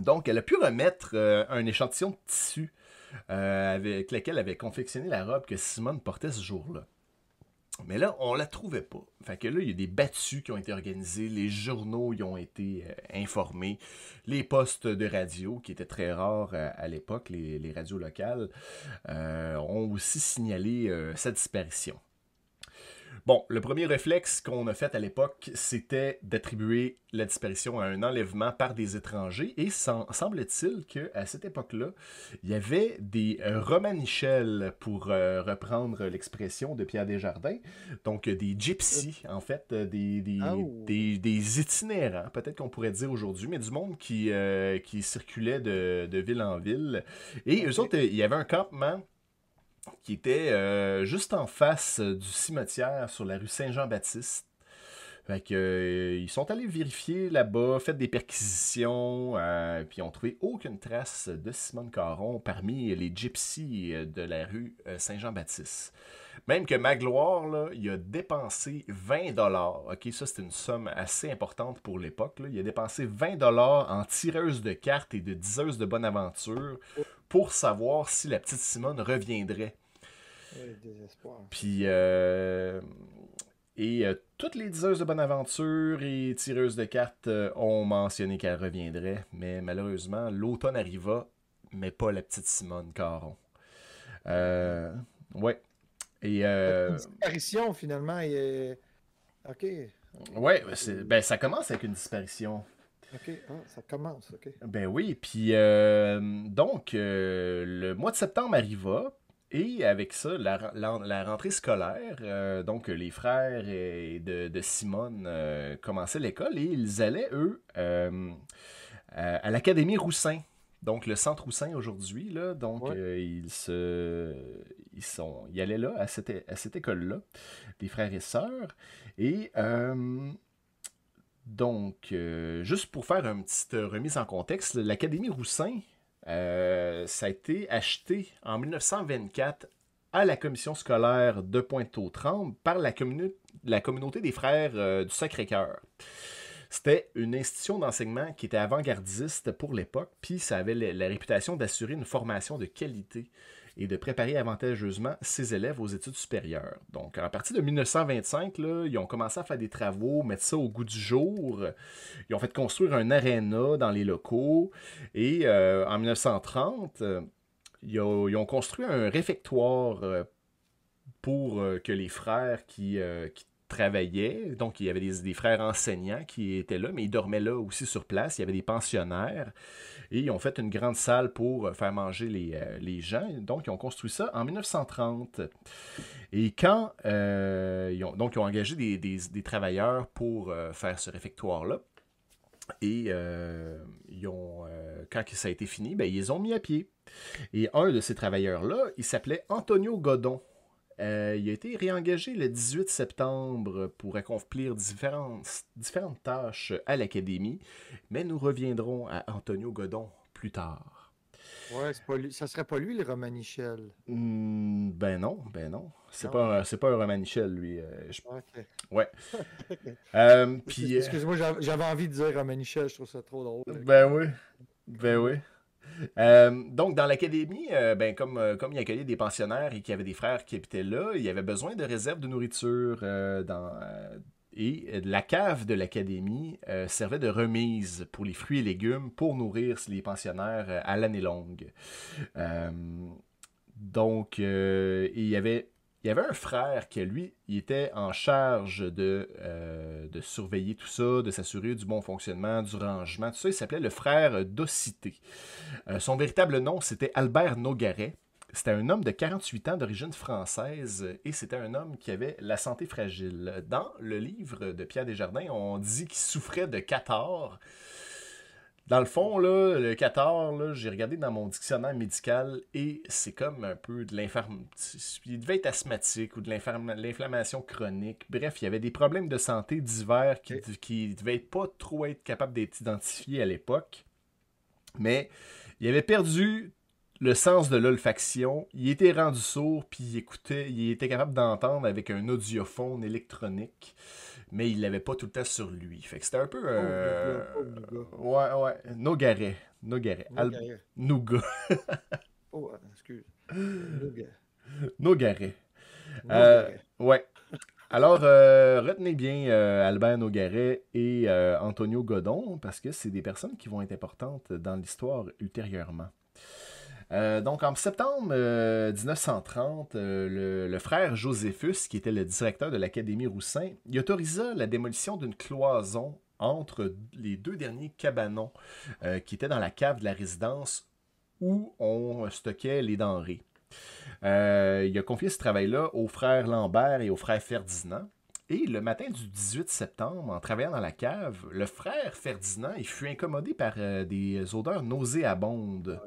Donc, elle a pu remettre euh, un échantillon de tissu euh, avec lequel elle avait confectionné la robe que Simone portait ce jour-là. Mais là, on la trouvait pas. Fait que là, il y a des battues qui ont été organisées, les journaux y ont été euh, informés, les postes de radio, qui étaient très rares euh, à l'époque, les, les radios locales, euh, ont aussi signalé sa disparition. Bon, le premier réflexe qu'on a fait à l'époque, c'était d'attribuer la disparition à un enlèvement par des étrangers. Et sem- semble-t-il qu'à cette époque-là, il y avait des euh, romanichels, pour euh, reprendre l'expression de Pierre Desjardins. Donc, euh, des gypsies, en fait, euh, des, des, Oh. des, des itinérants, peut-être qu'on pourrait dire aujourd'hui, mais du monde qui, euh, qui circulait de, de ville en ville. Et eux autres, euh, il y avait un campement qui était euh, juste en face euh, du cimetière sur la rue Saint-Jean-Baptiste. Fait euh, ils sont allés vérifier là-bas, fait des perquisitions, puis ont trouvé aucune trace de Simone Caron parmi les gypsies de la rue Saint-Jean-Baptiste. Même que Magloire, là, il a dépensé 20 dollars. Ok, ça c'est une somme assez importante pour l'époque. Il a dépensé 20 dollars en tireuse de cartes et de diseuse de bonne aventure pour savoir si la petite Simone reviendrait. Ouais, désespoir. Puis, euh, et euh, toutes les diseuses de bonne aventure et tireuses de cartes euh, ont mentionné qu'elle reviendrait, mais malheureusement, l'automne arriva, mais pas la petite Simone Caron. Euh, ouais. Et euh, Une disparition, finalement. est- Ok. ouais, c'est- ben, ça commence avec une disparition. Ok. Ah, ça commence. Ok. Ben oui, puis euh, donc, euh, le mois de septembre arriva, et avec ça, la, la- la rentrée scolaire, euh, donc les frères et de, de Simone euh, commençaient l'école, et ils allaient, eux, euh, à l'Académie Roussin. Donc, le centre Roussin aujourd'hui, là, donc Ouais. euh, ils se, ils sont, ils allaient là, à cette, à cette école-là, des frères et sœurs, et euh, donc, euh, juste pour faire une petite remise en contexte, l'Académie Roussin, ça a été acheté en 1924 à la commission scolaire de Pointe-aux-Trembles par la, communauté des frères du Sacré-Cœur. C'était une institution d'enseignement qui était avant-gardiste pour l'époque, puis ça avait la, réputation d'assurer une formation de qualité et de préparer avantageusement ses élèves aux études supérieures. Donc, à partir de 1925, là, ils ont commencé à faire des travaux, mettre ça au goût du jour. Ils ont fait construire un aréna dans les locaux. Et euh, en 1930, euh, ils, ont, construit un réfectoire euh, pour que les frères qui travaillaient, donc il y avait des, frères enseignants qui étaient là, mais ils dormaient là aussi sur place. Il y avait des pensionnaires. Et ils ont fait une grande salle pour euh, faire manger les, euh, les gens. Donc, ils ont construit ça en 1930. Et quand euh, ils ont, donc ils ont engagé des, des- travailleurs pour faire ce réfectoire-là, et ils ont, quand ça a été fini, ben, ils les ont mis à pied. Et un de ces travailleurs-là, il s'appelait Antonio Godon. Euh, il a été réengagé le 18 septembre pour accomplir différentes, différentes tâches à l'Académie, mais nous reviendrons à Antonio Godon plus tard. Ouais, pas lui. Ça serait pas lui, le Romanichel. Hmm, ben non, ben non. C'est pas, c'est pas un Romanichel, lui. euh, je- Ok. Ouais. [LAUGHS] Euh, puis, euh, Excuse-moi, j'avais j'avais envie de dire Romanichel, je trouve ça trop drôle. Ben oui. Ben oui. Euh, donc, dans l'académie, euh, ben, comme, euh, comme il accueillait des pensionnaires et qu'il y avait des frères qui habitaient là, il y avait besoin de réserves de nourriture dans, et la cave de l'académie servait de remise pour les fruits et légumes pour nourrir les pensionnaires à l'année longue. Donc, il y avait il y avait un frère qui, lui, était en charge de, euh, de surveiller tout ça, de s'assurer du bon fonctionnement, du rangement, tout ça. Il s'appelait le frère d'Occité. Euh, son véritable nom, c'était Albert Nogaret. C'était un homme de 48 ans d'origine française et c'était un homme qui avait la santé fragile. Dans le livre de Pierre Desjardins, on dit qu'il souffrait de cathare. Dans le fond, là, le cathare, j'ai regardé dans mon dictionnaire médical et c'est comme un peu de l'inflammation. Il devait être asthmatique ou de l'inflammation chronique. Bref, il y avait des problèmes de santé divers qui, qui devaient pas trop être capables d'être identifiés à l'époque. Mais il avait perdu le sens de l'olfaction. Il était rendu sourd, puis il écoutait, il était capable d'entendre avec un audiophone électronique, mais il l'avait pas tout le temps sur lui. Fait que c'était un peu. Euh... ouais, ouais. Nogaret. Nogaret. Nougat. [LAUGHS] oh, excuse. Nogaret. Nogaret. Euh, ouais. Alors, euh, retenez bien euh, Albert Nogaret et Antonio Godon, parce que c'est des personnes qui vont être importantes dans l'histoire ultérieurement. Euh, donc, en septembre 1930, euh, euh, le, frère Joséphus, qui était le directeur de l'Académie Roussin, il autorisa la démolition d'une cloison entre les deux derniers cabanons qui étaient dans la cave de la résidence où on stockait les denrées. il a confié ce travail-là au frère Lambert et au frère Ferdinand. Et le matin du 18 septembre, en travaillant dans la cave, le frère Ferdinand il fut incommodé par des odeurs nauséabondes.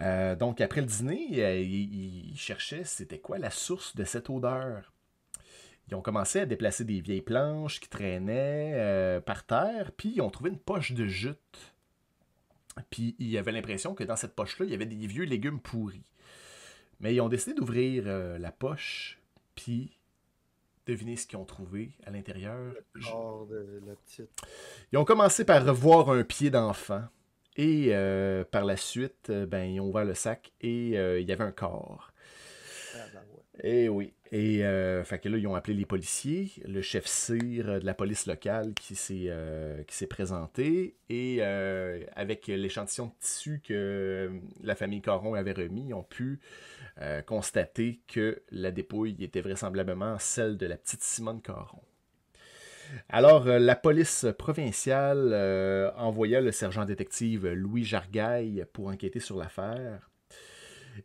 Euh, donc, après le dîner, euh, ils, cherchaient c'était quoi la source de cette odeur. Ils ont commencé à déplacer des vieilles planches qui traînaient euh, par terre, puis ils ont trouvé une poche de jute. Puis ils avaient l'impression que dans cette poche-là, il y avait des vieux légumes pourris. Mais ils ont décidé d'ouvrir la poche, puis devinez ce qu'ils ont trouvé à l'intérieur. Ils ont commencé par revoir un pied d'enfant. Et euh, par la suite, euh, ben, ils ont ouvert le sac et euh, il y avait un corps. Ah, ben et oui. Et fait que là, ils ont appelé les policiers, le chef cire de la police locale qui s'est qui s'est présenté. Et avec l'échantillon de tissu que la famille Caron avait remis, ils ont pu constater que la dépouille était vraisemblablement celle de la petite Simone Caron. Alors, euh, la police provinciale euh, envoya le sergent détective Louis Jargaille pour enquêter sur l'affaire.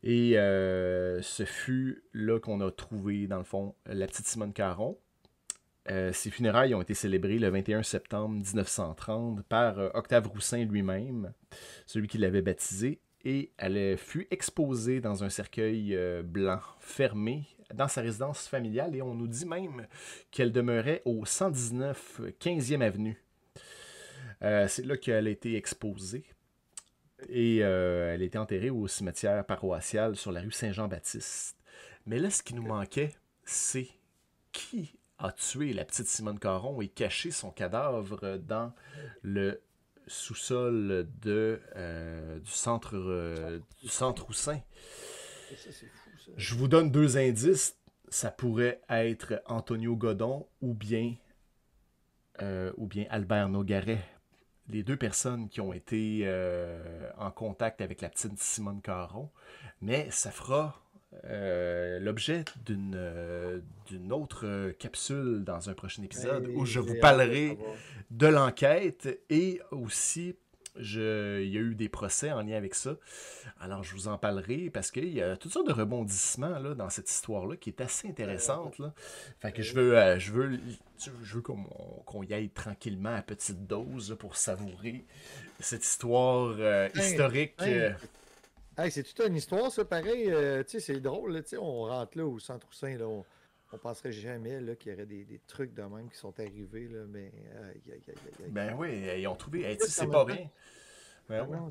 Et euh, ce fut là qu'on a trouvé, dans le fond, la petite Simone Caron. ses funérailles ont été célébrées le 21 septembre 1930 par Octave Roussin lui-même, celui qui l'avait baptisé, et elle fut exposée dans un cercueil blanc fermé dans sa résidence familiale et on nous dit même qu'elle demeurait au 119 15e avenue. Euh, c'est là qu'elle a été exposée. Et euh, elle a été enterrée au cimetière paroissial sur la rue Saint-Jean-Baptiste. Mais là, ce qui nous manquait, c'est qui a tué la petite Simone Caron et caché son cadavre dans le sous-sol euh, du centre du centre Roussin? Ça, je vous donne deux indices. Ça pourrait être Antonio Godon ou bien, euh, ou bien Albert Nogaret. Les deux personnes qui ont été euh, en contact avec la petite Simone Caron. Mais ça fera euh, l'objet d'une d'une autre capsule dans un prochain épisode où je vous parlerai de l'enquête et aussi il y a eu des procès en lien avec ça. Alors, je vous en parlerai parce qu'il y a toutes sortes de rebondissements là, dans cette histoire-là qui est assez intéressante. Là. Fait que je veux, euh, je veux, je veux qu'on y aille tranquillement à petite dose pour savourer cette histoire euh, historique. Euh. c'est toute une histoire, ça, pareil. tu sais, c'est drôle. Là, on rentre là au centre Saint, là, on, on penserait jamais qu'il y aurait des, trucs de même qui sont arrivés, là, mais Ben oui, ils ont trouvé. c'est pas rien. Ben, ah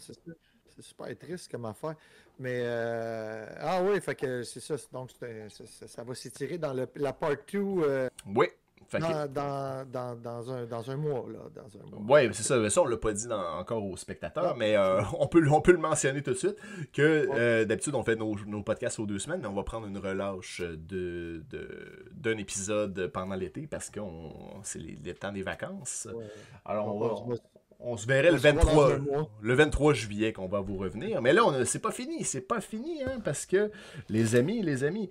c'est super triste comme affaire. Mais euh, ah oui, fait que c'est ça. Donc ça, va s'étirer dans le, la part 2. Euh, oui. Dans, dans, dans, un, dans un mois. Là, dans un mois. Oui, c'est ça. Ça, on l'a pas dit encore aux spectateurs, mais euh, on, peut, on peut le mentionner tout de suite que euh, d'habitude, on fait nos, nos, podcasts aux deux semaines, mais on va prendre une relâche de, d'un épisode pendant l'été parce que c'est le temps des vacances. Alors, on, va, on se verrait le 23, le 23 juillet qu'on va vous revenir. Mais là, c'est pas fini. C'est pas fini, hein, parce que les amis, les amis,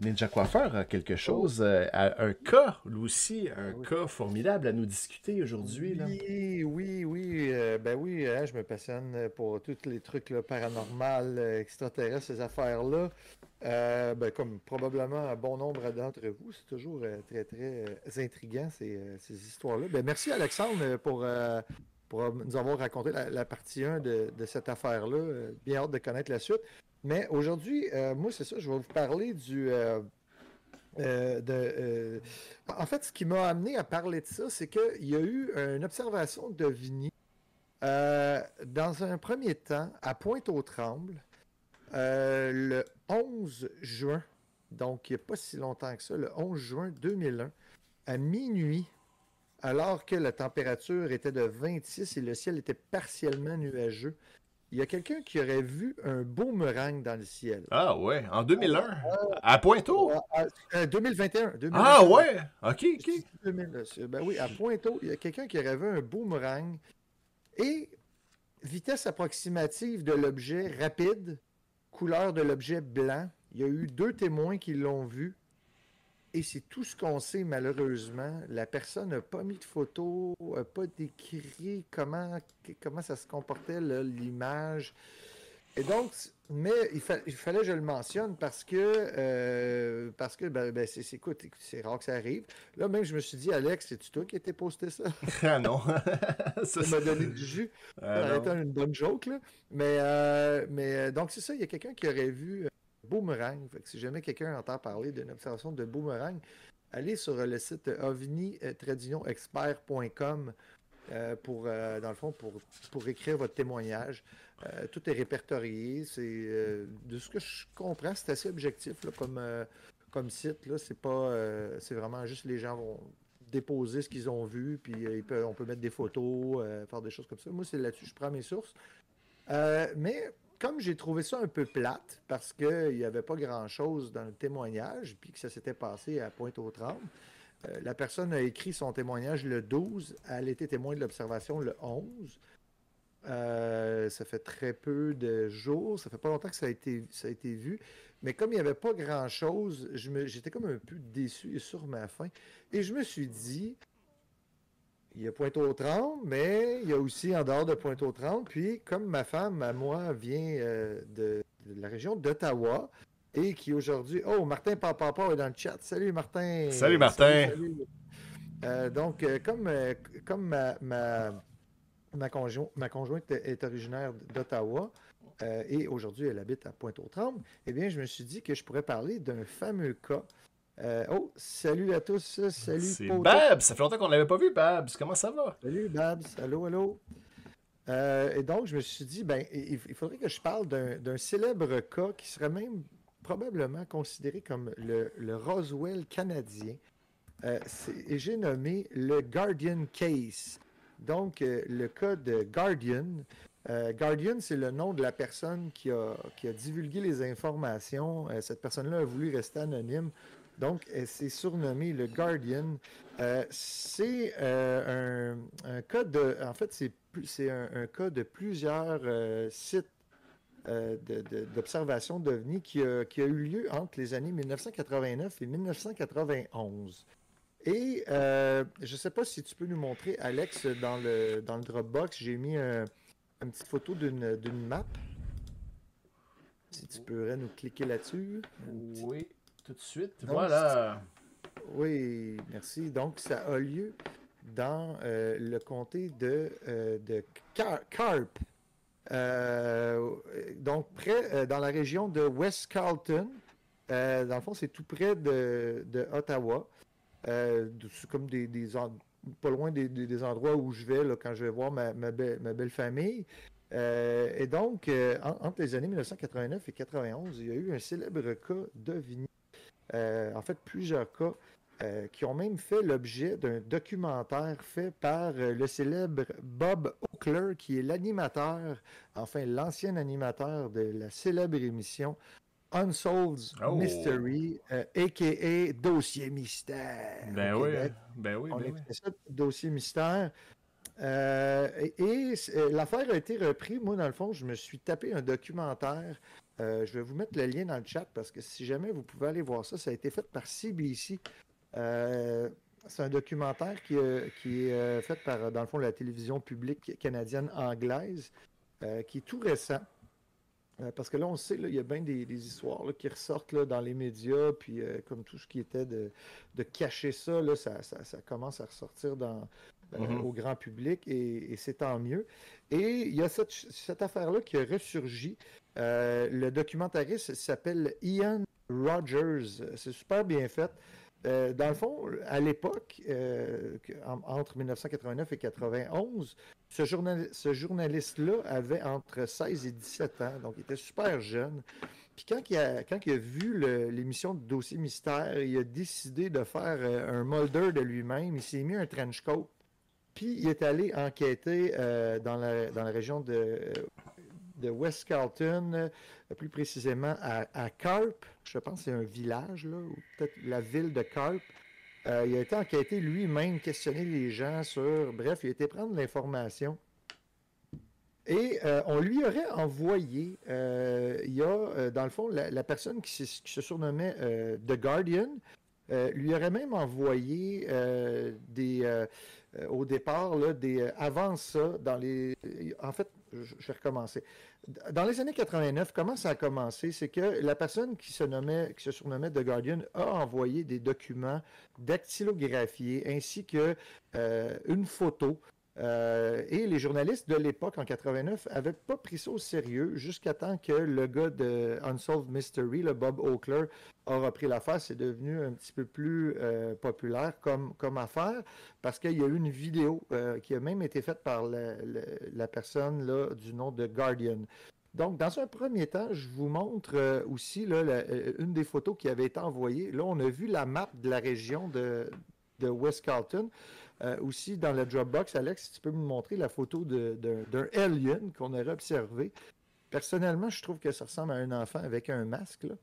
Ninja Coiffeur a quelque chose, euh, un cas, lui aussi, un ah cas formidable à nous discuter aujourd'hui. Oui, oui, oui. Euh, ben oui, hein, je me passionne pour tous les trucs là, paranormal, euh, extraterrestres, ces affaires-là. ben, comme probablement un bon nombre d'entre vous, c'est toujours très, très intriguant ces, ces histoires-là. Ben, merci Alexandre pour pour nous avoir raconté la, partie 1 de, cette affaire-là. Euh, bien hâte de connaître la suite. Mais aujourd'hui, euh, moi, c'est ça, je vais vous parler du. Euh, en fait, ce qui m'a amené à parler de ça, c'est qu'il y a eu une observation de Vigny dans un premier temps à Pointe-aux-Trembles le 11 juin, donc il n'y a pas si longtemps que ça, le 11 juin 2001, à minuit alors que la température était de 26 et le ciel était partiellement nuageux. Il y a quelqu'un qui aurait vu un boomerang dans le ciel. Ah ouais, en 2001, à Pointeau? 2021, Ah ouais, ok, ok. ben oui, à Pointeau, il y a quelqu'un qui aurait vu un boomerang et vitesse approximative de l'objet rapide, couleur de l'objet blanc. Il y a eu deux témoins qui l'ont vu et c'est tout ce qu'on sait, malheureusement. La personne n'a pas mis de photo, n'a pas décrit comment, comment ça se comportait, l'image. Et donc, mais il, fallait que je le mentionne parce que, euh, parce que ben, ben c'est, c'est rare que ça arrive. Là, même, je me suis dit, Alex, c'est-tu toi qui as posté ça? [LAUGHS] Ah non. [LAUGHS] ça m'a donné du jus. Ah, ça une bonne joke, là. Mais, euh, mais euh, donc, c'est ça, il y a quelqu'un qui aurait vu boomerang. si jamais quelqu'un entend parler d'une observation de boomerang, allez sur le site ovni-expert.com euh, pour, euh, dans le fond, pour, pour écrire votre témoignage. Euh, tout est répertorié. C'est de ce que je comprends, c'est assez objectif comme, comme site. Là, c'est pas, c'est vraiment juste les gens vont déposer ce qu'ils ont vu, puis on peut mettre des photos, faire des choses comme ça. Moi, c'est là-dessus je prends mes sources. mais comme j'ai trouvé ça un peu plate, parce qu'il n'y avait pas grand-chose dans le témoignage, puis que ça s'était passé à Pointe-aux-Trembles, euh, la personne a écrit son témoignage le 12, elle était témoin de l'observation le 11. Euh, ça fait très peu de jours, ça fait pas longtemps que ça a été, ça a été vu, mais comme il n'y avait pas grand-chose, j'étais comme un peu déçu et sur ma faim. Et je me suis dit, il y a Pointe-aux-Trembles, mais il y a aussi en dehors de Pointe-aux-Trembles. Puis, comme ma femme, à moi, vient euh, de, la région d'Ottawa et qui aujourd'hui. Oh, Martin Papa est dans le chat. Salut, Martin. Salut, Martin. Euh, donc, euh, comme, comme ma, ma, ma, conjointe est originaire d'Ottawa, et aujourd'hui elle habite à Pointe-aux-Trembles, eh bien, je me suis dit que je pourrais parler d'un fameux cas euh, oh, salut à tous. Salut. C'est Babs. Ça fait longtemps qu'on ne l'avait pas vu, Babs. Comment ça va? Salut, Babs. Allô, allô. Euh, et donc, je me suis dit, ben, il, faudrait que je parle d'un célèbre cas qui serait même probablement considéré comme le, Roswell canadien. Euh, et j'ai nommé le Guardian Case. Donc, le cas de Guardian. Guardian, c'est le nom de la personne qui a, qui a divulgué les informations. cette personne-là a voulu rester anonyme donc, c'est surnommé le Guardian. Euh, c'est euh, un, cas de. En fait, c'est un, cas de plusieurs euh, sites d'observation d'OVNI qui a, qui a eu lieu entre les années 1989 et 1991. Et je ne sais pas si tu peux nous montrer, Alex, dans le, dans le Dropbox, j'ai mis une petite photo d'une map. Si tu pourrais nous cliquer là-dessus. Oui tout de suite. voilà. Oui, merci. Donc, ça a lieu dans euh, le comté de, euh, de Carp. Euh, donc, près, dans la région de West Carlton. dans le fond, c'est tout près de, de Ottawa. c'est comme des, des pas loin des, des, endroits où je vais là, quand je vais voir ma, ma, ma belle famille. et donc, entre les années 1989 et 1991, il y a eu un célèbre cas d'OVNI euh, en fait plusieurs cas, euh, qui ont même fait l'objet d'un documentaire fait par euh, le célèbre Bob Oakler, qui est l'animateur, enfin l'ancien animateur de la célèbre émission Unsolved oh. Mystery, a.k.a. Dossier Mystère. Ben oui, ben oui, On ben Dossier Mystère. Euh, et, euh, l'affaire a été reprise. Moi, dans le fond, je me suis tapé un documentaire. Je vais vous mettre le lien dans le chat parce que si jamais vous pouvez aller voir ça, ça a été fait par CBC. c'est un documentaire qui, qui est fait par, dans le fond, la télévision publique canadienne anglaise, qui est tout récent. Euh, parce que là, on sait, il y a bien des, histoires qui ressortent dans les médias, puis euh, comme tout ce qui était de, cacher ça, là, ça, commence à ressortir dans, euh, mm-hmm. au grand public, et, c'est tant mieux. Et il y a cette, affaire-là qui a ressurgi. le documentariste s'appelle Ian Rogers. C'est super bien fait. dans le fond, à l'époque, entre 1989 et 1991, ce, journaliste-là avait entre 16 et 17 ans, donc il était super jeune. Puis quand il a, quand il a vu l'émission de Dossier Mystère, il a décidé de faire euh, un Mulder de lui-même. Il s'est mis un trench coat. Puis il est allé enquêter euh, dans, la, dans la région de, de West Carlton, euh, plus précisément à, Carp. Je pense que c'est un village, là, ou peut-être la ville de Carp. Euh, il a été enquêté lui-même, questionner les gens sur. Bref, il a été prendre l'information. Et euh, on lui aurait envoyé, euh, il y a, dans le fond, la, personne qui, se surnommait The Guardian, lui aurait même envoyé des, au départ, là, des, avant ça, dans les. En fait, je vais recommencer. Dans les années 89, comment ça a commencé? C'est que la personne qui se, nommait, qui se surnommait The Guardian a envoyé des documents dactylographiés ainsi que euh, une photo euh, et les journalistes de l'époque, en 89, n'avaient pas pris ça au sérieux jusqu'à temps que le gars de Unsolved Mystery, le Bob Oakler, a repris l'affaire. C'est devenu un petit peu plus euh, populaire comme, comme affaire parce qu'il y a eu une vidéo euh, qui a même été faite par la, personne là, du nom de Guardian. Donc, dans un premier temps, je vous montre aussi là, une des photos qui avait été envoyée. Là, on a vu la map de la région de, de West Carlton. Euh, aussi, dans la Dropbox, Alex, si tu peux me montrer la photo d'un alien qu'on aurait observé. Personnellement, je trouve que ça ressemble à un enfant avec un masque. Là.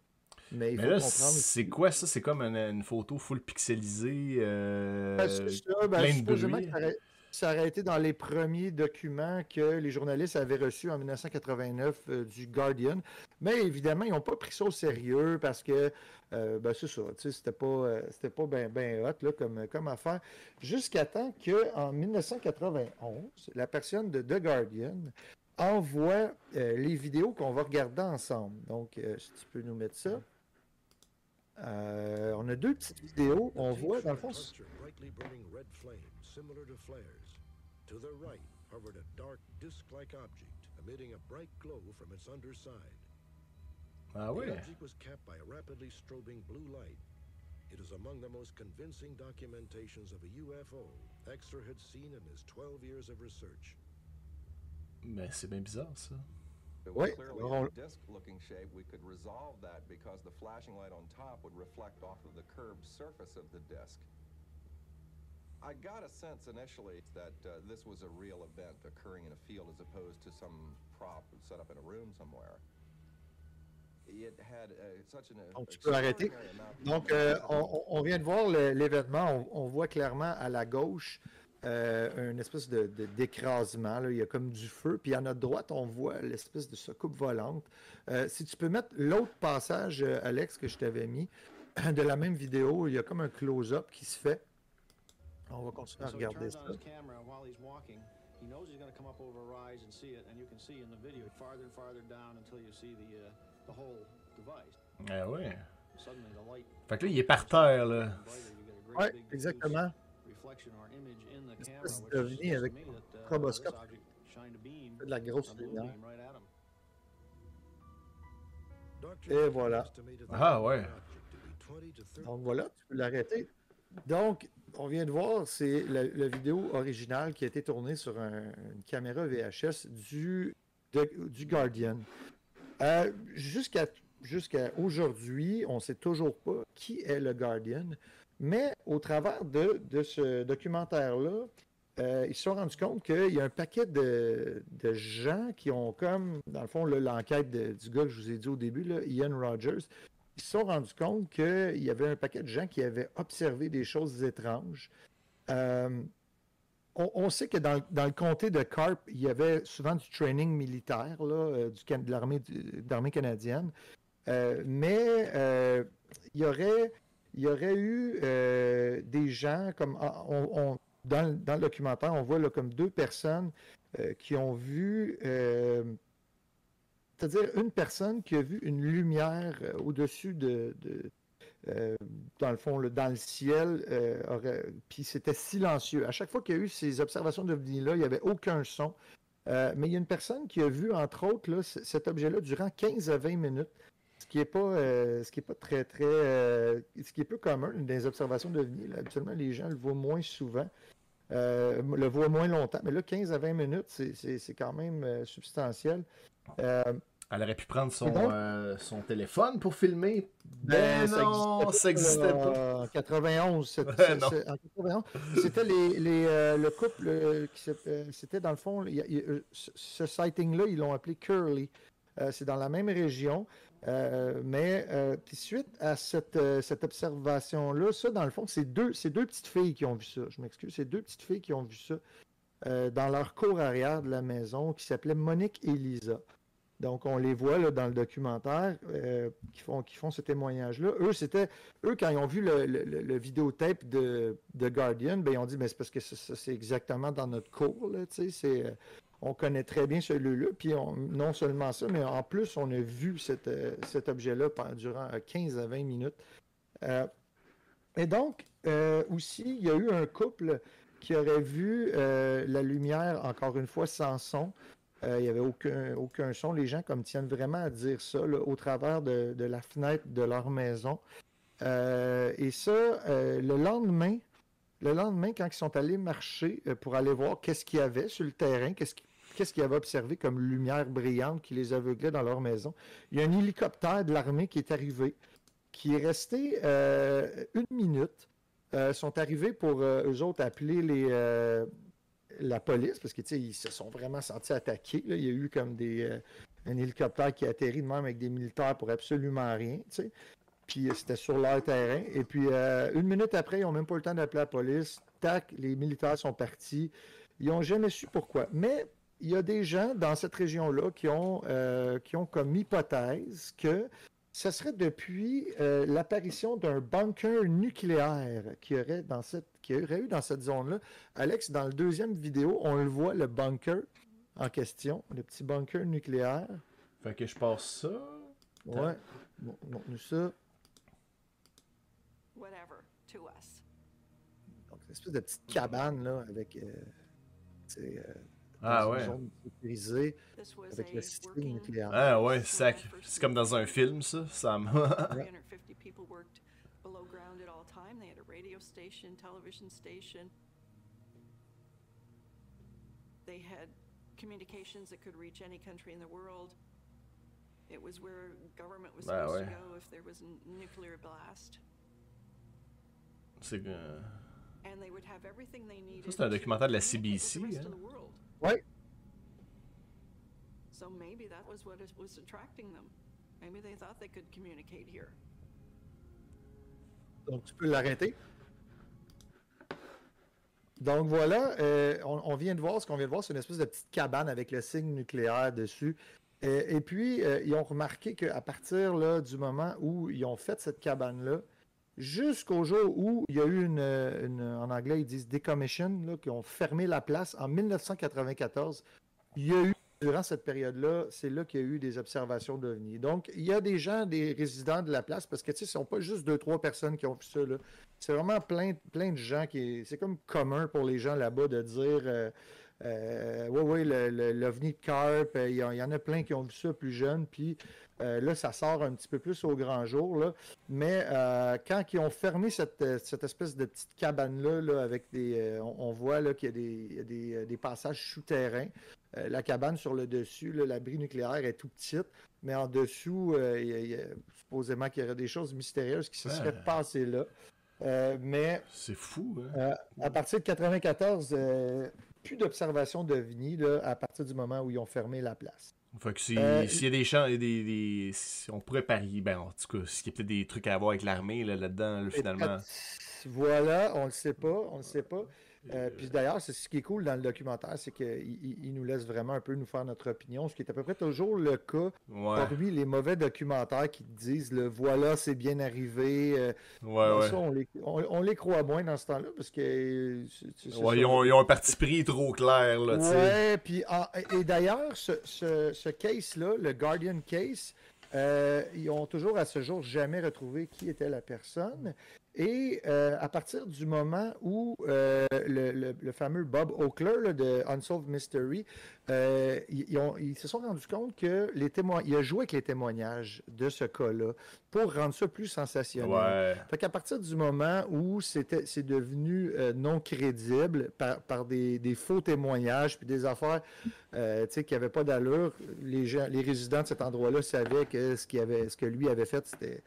Mais, il faut là, c'est quoi ça? C'est comme une, photo full pixelisée, euh, ben, ça, ben, plein de bruit ça aurait été dans les premiers documents que les journalistes avaient reçus en 1989 euh, du Guardian. Mais évidemment, ils n'ont pas pris ça au sérieux parce que, euh, ben c'est ça, c'était pas, euh, pas bien ben hot là, comme, comme affaire. Jusqu'à temps qu'en 1991, la personne de The Guardian envoie les vidéos qu'on va regarder ensemble. Donc, si tu peux nous mettre ça. On a deux petites vidéos. On voit, dans le fond. To the right hovered a dark disc-like object, emitting a bright glow from its underside. Ah ouais. The object was capped by a rapidly strobing blue light. It is among the most convincing documentations of a UFO Exter had seen in his 12 years of research. Mais c'est bien bizarre ça. It was clearly a disc-looking shape. We could resolve that because the flashing light on top would reflect off of the curved surface of the disc. I got a sense initially that uh, this was a real event occurring in a field as opposed to some prop set up in a room somewhere. It had such an, Donc, tu peux arrêter. Donc, euh, on, on, vient de voir l'événement. On, on, voit clairement à la gauche euh, une espèce de, d'écrasement. Il y a comme du feu. Puis à notre droite, on voit l'espèce de soucoupe volante. Euh, si tu peux mettre l'autre passage, euh, Alex, que je t'avais mis, [COUGHS] de la même vidéo, il y a comme un close-up qui se fait. On va continuer à regarder ça. He knows he's going to come up over a rise and see it, and you can see in the video farther and farther down until you see the, uh, the whole device. Ah ouais. Fait que là, il est par terre, là. Ouais, exactement. Espèce d'ovni avec un uh, proboscope. de la grosse lumière. Et voilà. Ah ouais. Donc voilà, tu peux l'arrêter. Donc, on vient de voir, c'est la, vidéo originale qui a été tournée sur une caméra VHS du, du Guardian. Euh, jusqu'à jusqu'à aujourd'hui, on ne sait toujours pas qui est le Guardian, mais au travers de, ce documentaire-là, euh, ils se sont rendus compte qu'il y a un paquet de, gens qui ont comme, dans le fond, l'enquête du gars que je vous ai dit au début, Ian Rogers, ils se sont rendus compte qu'il y avait un paquet de gens qui avaient observé des choses étranges. Euh, on, sait que dans, le comté de Carp, il y avait souvent du training militaire là, du, de l'armée canadienne. mais il y aurait il y aurait eu des gens comme ah, on, dans, le documentaire, on voit là, comme deux personnes qui ont vu c'est-à-dire une personne qui a vu une lumière euh, au-dessus de, euh, dans le fond, dans le ciel, euh, puis c'était silencieux. À chaque fois qu'il y a eu ces observations d'OVNI-là, il n'y avait aucun son. mais il y a une personne qui a vu, entre autres, cet objet-là durant 15 à 20 minutes, ce qui n'est pas, ce qui est pas très, très... ce qui est peu commun des observations d'OVNI. Habituellement, les gens le voient moins souvent. le voient moins longtemps, mais là, 15 à 20 minutes, c'est quand même substantiel. Elle aurait pu prendre son, euh, son téléphone pour filmer. Ben, ben non, ça n'existait pas. En 91, c'était les, les, euh, le couple euh, qui c'était dans le fond, ce sighting-là, ils l'ont appelé Curly. c'est dans la même région. Mais puis suite à cette, cette observation-là, ça, dans le fond, c'est deux, deux petites filles qui ont vu ça. Je m'excuse, c'est deux petites filles qui ont vu ça dans leur cour arrière de la maison qui s'appelait Monique et Lisa. Donc, on les voit là, dans le documentaire euh, qui, font, qui font ce témoignage-là. Eux, c'était eux, quand ils ont vu le, le, vidéotape de, de, Guardian, ben, ils ont dit Mais c'est parce que c'est exactement dans notre cours. C'est, euh, on connaît très bien ce lieu-là. Puis non seulement ça, mais en plus, on a vu euh, cet objet-là durant 15 à 20 minutes. et donc, aussi, il y a eu un couple qui aurait vu la lumière, encore une fois, sans son. Euh, il n'y avait aucun, aucun son. Les gens comme tiennent vraiment à dire ça au travers de, la fenêtre de leur maison. Euh, et ça, euh, le lendemain, le lendemain, quand ils sont allés marcher pour aller voir qu'est-ce qu'il y avait sur le terrain, qu'est-ce qu'ils avaient observé comme lumière brillante qui les aveuglait dans leur maison, il y a un hélicoptère de l'armée qui est arrivé, qui est resté une minute. sont arrivés pour eux autres appeler les, la police, parce qu'ils se sont vraiment sentis attaqués. Il y a eu comme des, euh, un hélicoptère qui a atterri de même avec des militaires pour absolument rien. Puis euh, c'était sur leur terrain. Et puis euh, une minute après, ils n'ont même pas eu le temps d'appeler la police. Tac, les militaires sont partis. Ils n'ont jamais su pourquoi. Mais il y a des gens dans cette région-là qui, ont qui ont comme hypothèse que ce serait depuis euh, l'apparition d'un bunker nucléaire qui aurait, dans cette, qui aurait eu dans cette zone-là. Alex, dans le deuxième vidéo, on le voit, le bunker en question, le petit bunker nucléaire. Fait que je passe ça. Ouais. Bon, nous ça. Donc, une espèce de petite cabane, là, avec. Euh, ah ouais. avec le système nucléaire. Ah ouais, c'est comme dans un film, ça. Ça [LAUGHS] They had communications that could reach any country in the world. It was where government was supposed ouais. to go if there was a nuclear blast. C'est. Ça, c'est un documentaire de la CBC. Hein? Ouais. So maybe that was what was attracting them. Maybe they thought they could communicate here. Donc tu peux l'arrêter. Donc voilà, euh, on, vient de voir, ce qu'on vient de voir, c'est une espèce de petite cabane avec le signe nucléaire dessus. Euh, et, puis, euh, ils ont remarqué qu'à partir là, du moment où ils ont fait cette cabane-là, jusqu'au jour où il y a eu une, en anglais ils disent decommission, qui ont fermé la place en 1994. Il y a eu, durant cette période-là, c'est là, qu'il y a eu des observations d'OVNI. Donc, il y a des gens, des résidents de la place, parce que, tu sais, ce ne sont pas juste deux, trois personnes qui ont vu ça, C'est vraiment plein, plein de gens qui... C'est comme commun pour les gens là-bas de dire... Euh, euh, oui, oui, l'OVNI de Carp, euh, il y, en a plein qui ont vu ça plus jeunes, puis euh, là, ça sort un petit peu plus au grand jour. Là. Mais euh, quand ils ont fermé cette, euh, espèce de petite cabane-là, avec des. On, voit qu'il y a des, passages souterrains. la cabane sur le dessus, l'abri nucléaire est tout petite, mais en dessous, supposément qu'il y aurait des choses mystérieuses qui se seraient passées là. mais. C'est fou, hein? à partir de 94, plus d'observation de là, à partir du moment où ils ont fermé la place. Fait que euh, s'il y a des champs, des, des, on pourrait parier, ben en tout cas, s'il y a peut-être des trucs à voir avec l'armée là, là-dedans, finalement. Voilà, on le sait pas, on le sait pas. Euh, puis d'ailleurs, c'est ce qui est cool dans le documentaire, c'est qu'il il nous laisse vraiment un peu nous faire notre opinion, ce qui est à peu près toujours le cas parmi les mauvais documentaires qui disent le voilà, c'est bien arrivé. Euh, ouais, Ça, on, les, on, les, croit moins dans ce temps-là parce que. Ouais, ils, ont, un parti pris trop clair. Là, ouais, puis et d'ailleurs, ce, ce, ce case-là, le Guardian case, euh, ils ont toujours à ce jour jamais retrouvé qui était la personne. Et euh, à partir du moment où euh, le, fameux Bob Oakler de Unsolved Mystery, euh, ils, se sont rendus compte que les témoins, il a joué avec les témoignages de ce cas-là pour rendre ça plus sensationnel. Ouais. Fait qu'à partir du moment où c'était, c'est devenu non crédible par, des, faux témoignages puis des affaires qui n'avaient pas d'allure, les, gens, les résidents de cet endroit-là savaient que ce, qu'il avait, ce que lui avait fait, c'était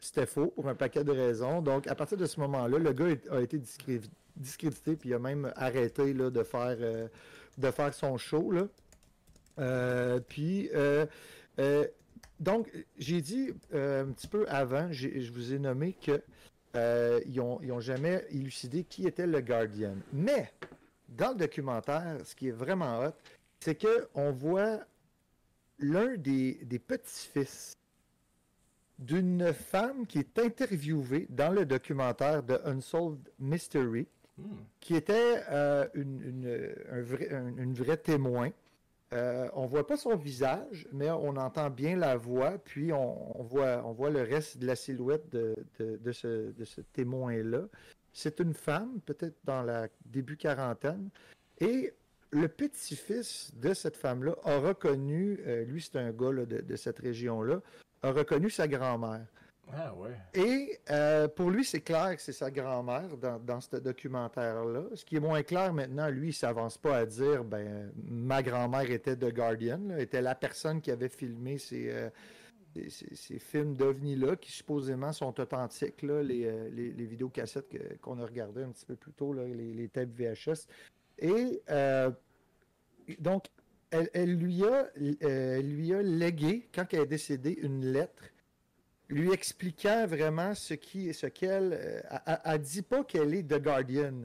c'était faux pour un paquet de raisons. Donc, à partir de ce moment-là, le gars a été discrédité, puis il a même arrêté là, de, faire, euh, de faire son show. Là. Euh, puis, euh, donc, j'ai dit un petit peu avant, je vous ai nommé que ils n'ont jamais élucidé qui était le Guardian. Mais, dans le documentaire, ce qui est vraiment hot, c'est qu'on voit l'un des, des petits-fils d'une femme qui est interviewée dans le documentaire de Unsolved Mystery, hmm. qui était euh, une, un vrai, une, vraie témoin. Euh, on voit pas son visage, mais on entend bien la voix, puis on, voit, on voit le reste de la silhouette de, de, ce, de ce témoin-là. C'est une femme, peut-être dans la début quarantaine, et le petit-fils de cette femme-là a reconnu, euh, lui c'est un gars de, de, cette région-là, a reconnu sa grand-mère. Ah ouais. Et euh, pour lui, c'est clair que c'est sa grand-mère dans, dans ce documentaire-là. Ce qui est moins clair maintenant, lui, il s'avance pas à dire ben ma grand-mère était The Guardian, était la personne qui avait filmé ces, euh, ces, films d'OVNI-là, qui supposément sont authentiques, là, les, euh, les, les vidéocassettes qu'on a regardées un petit peu plus tôt, là, les, les tapes VHS. Et donc, elle, lui a, euh, a légué, quand elle est décédée, une lettre lui expliquant vraiment ce qui, ce qu'elle. Euh, elle, dit pas qu'elle est The Guardian,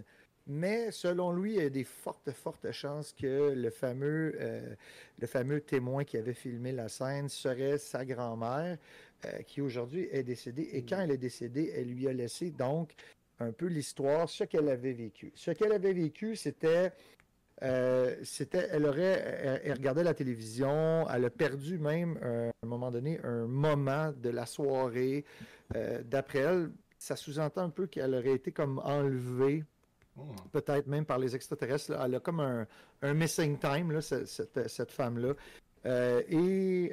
mais selon lui, il y a des fortes, fortes chances que le fameux, euh, le fameux témoin qui avait filmé la scène serait sa grand-mère, qui aujourd'hui est décédée. Et quand elle est décédée, elle lui a laissé donc un peu l'histoire, ce qu'elle avait vécu. Ce qu'elle avait vécu, c'était euh, c'était, elle aurait regardé la télévision, elle a perdu même euh, à un moment donné un moment de la soirée. Euh, d'après elle, ça sous-entend un peu qu'elle aurait été comme enlevée, hmm. peut-être même par les extraterrestres. Elle a comme un, missing time, là, cette, femme-là. et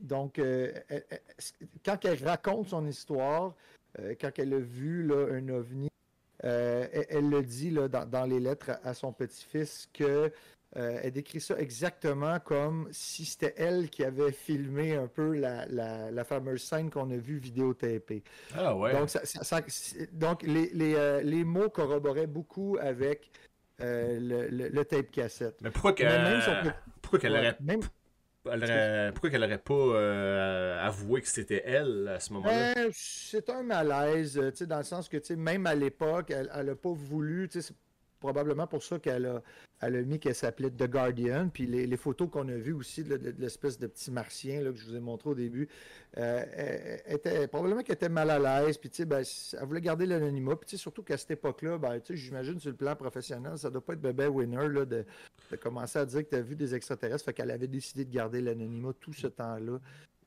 donc, quand elle raconte son histoire, quand elle a vu là, un ovni euh, elle, le dit là, dans, les lettres à, son petit-fils que euh, elle décrit ça exactement comme si c'était elle qui avait filmé un peu la, fameuse scène qu'on a vue vidéotapée. Ah ouais. Donc, donc les, euh, les, mots corroboraient beaucoup avec le, tape cassette. Mais pourquoi qu'elle pourquoi qu'elle aurait pourquoi qu'elle n'aurait pas euh, avoué que c'était elle à ce moment-là? Ben, c'est un malaise, dans le sens que même à l'époque, elle n'a pas voulu probablement pour ça qu'elle a, elle a mis qu'elle s'appelait The Guardian. Puis les, photos qu'on a vues aussi de, l'espèce de petit martien là, que je vous ai montré au début, euh, était, probablement qu'elle était mal à l'aise. Puis ben, elle voulait garder l'anonymat. Puis surtout qu'à cette époque-là, ben, j'imagine sur le plan professionnel, ça doit pas être bébé winner là, de, de, commencer à dire que tu as vu des extraterrestres. Fait qu'elle avait décidé de garder l'anonymat tout ce temps-là.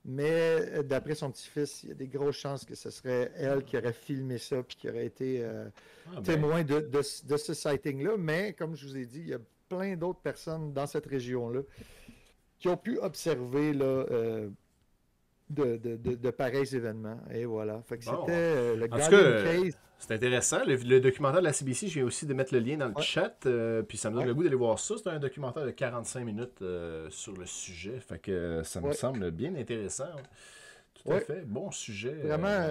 Mais euh, d'après son petit-fils, il y a des grosses chances que ce serait elle qui aurait filmé ça puis qui aurait été euh, ah, ben. témoin de, de, ce sighting-là. Mais comme je vous ai dit, il y a plein d'autres personnes dans cette région-là qui ont pu observer là, euh, de, de, pareils événements. Et voilà. Fait que c'était le Guardian Case. C'est intéressant. Le, documentaire de la CBC, je viens aussi de mettre le lien dans le chat. Euh, puis ça me donne le goût d'aller voir ça. C'est un documentaire de 45 minutes euh, sur le sujet. Fait que ça me semble bien intéressant. Tout à fait. Bon sujet. Euh, Vraiment.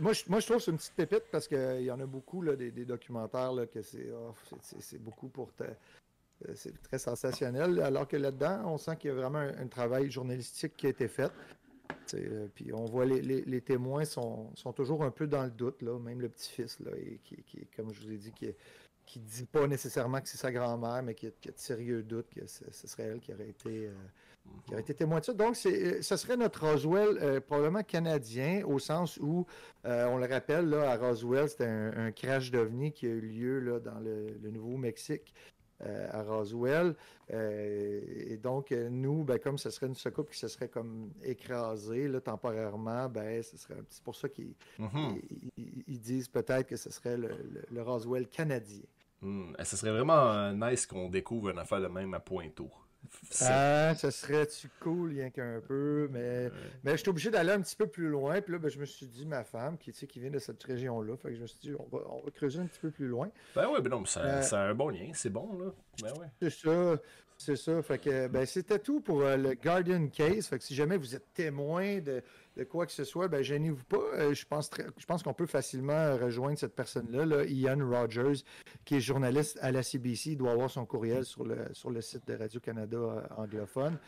moi, je, moi, je trouve que c'est une petite pépite parce qu'il y en a beaucoup là, des, documentaires là, que oh, c'est beaucoup pour C'est très sensationnel. Alors que là-dedans, on sent qu'il y a vraiment un travail journalistique qui a été fait. Euh, puis on voit les, les, témoins sont, toujours un peu dans le doute, même le petit-fils, qui, comme je vous ai dit, qui, qui dit pas nécessairement que c'est sa grand-mère, mais qui a, de sérieux doutes que ce serait elle qui aurait été, qui aurait été témoin de ça. Donc, ce serait notre Roswell probablement canadien, au sens où, on le rappelle, là, à Roswell, c'était un, crash d'OVNI qui a eu lieu dans le Nouveau-Mexique. Euh, à Roswell. Euh, et donc, euh, nous, ben, comme ce serait une secoupe qui se serait comme écrasée là, temporairement, ben, ce serait c'est pour ça qu'ils mm-hmm. disent peut-être que ce serait le, Roswell canadien. Hmm. Ce serait vraiment nice qu'on découvre une affaire de même à Pointeau. Ah, ça serait-tu cool, rien qu'un peu, mais, mais je suis obligé d'aller un petit peu plus loin. Puis là, ben, je me suis dit, ma femme, qui, qui vient de cette région-là, fait que je me suis dit, on va, on va creuser un petit peu plus loin. Ben oui, ben non, ça, euh, ça a un bon lien, c'est bon, là. Ben ouais. C'est ça. C'est ça. Fait que ben, c'était tout pour euh, le Guardian Case. Fait que si jamais vous êtes témoin de, quoi que ce soit, ben gênez-vous pas. Euh, je pense, je pense qu'on peut facilement rejoindre cette personne-là, Ian Rogers, qui est journaliste à la CBC. Il doit avoir son courriel sur le, sur le site de Radio-Canada euh, anglophone.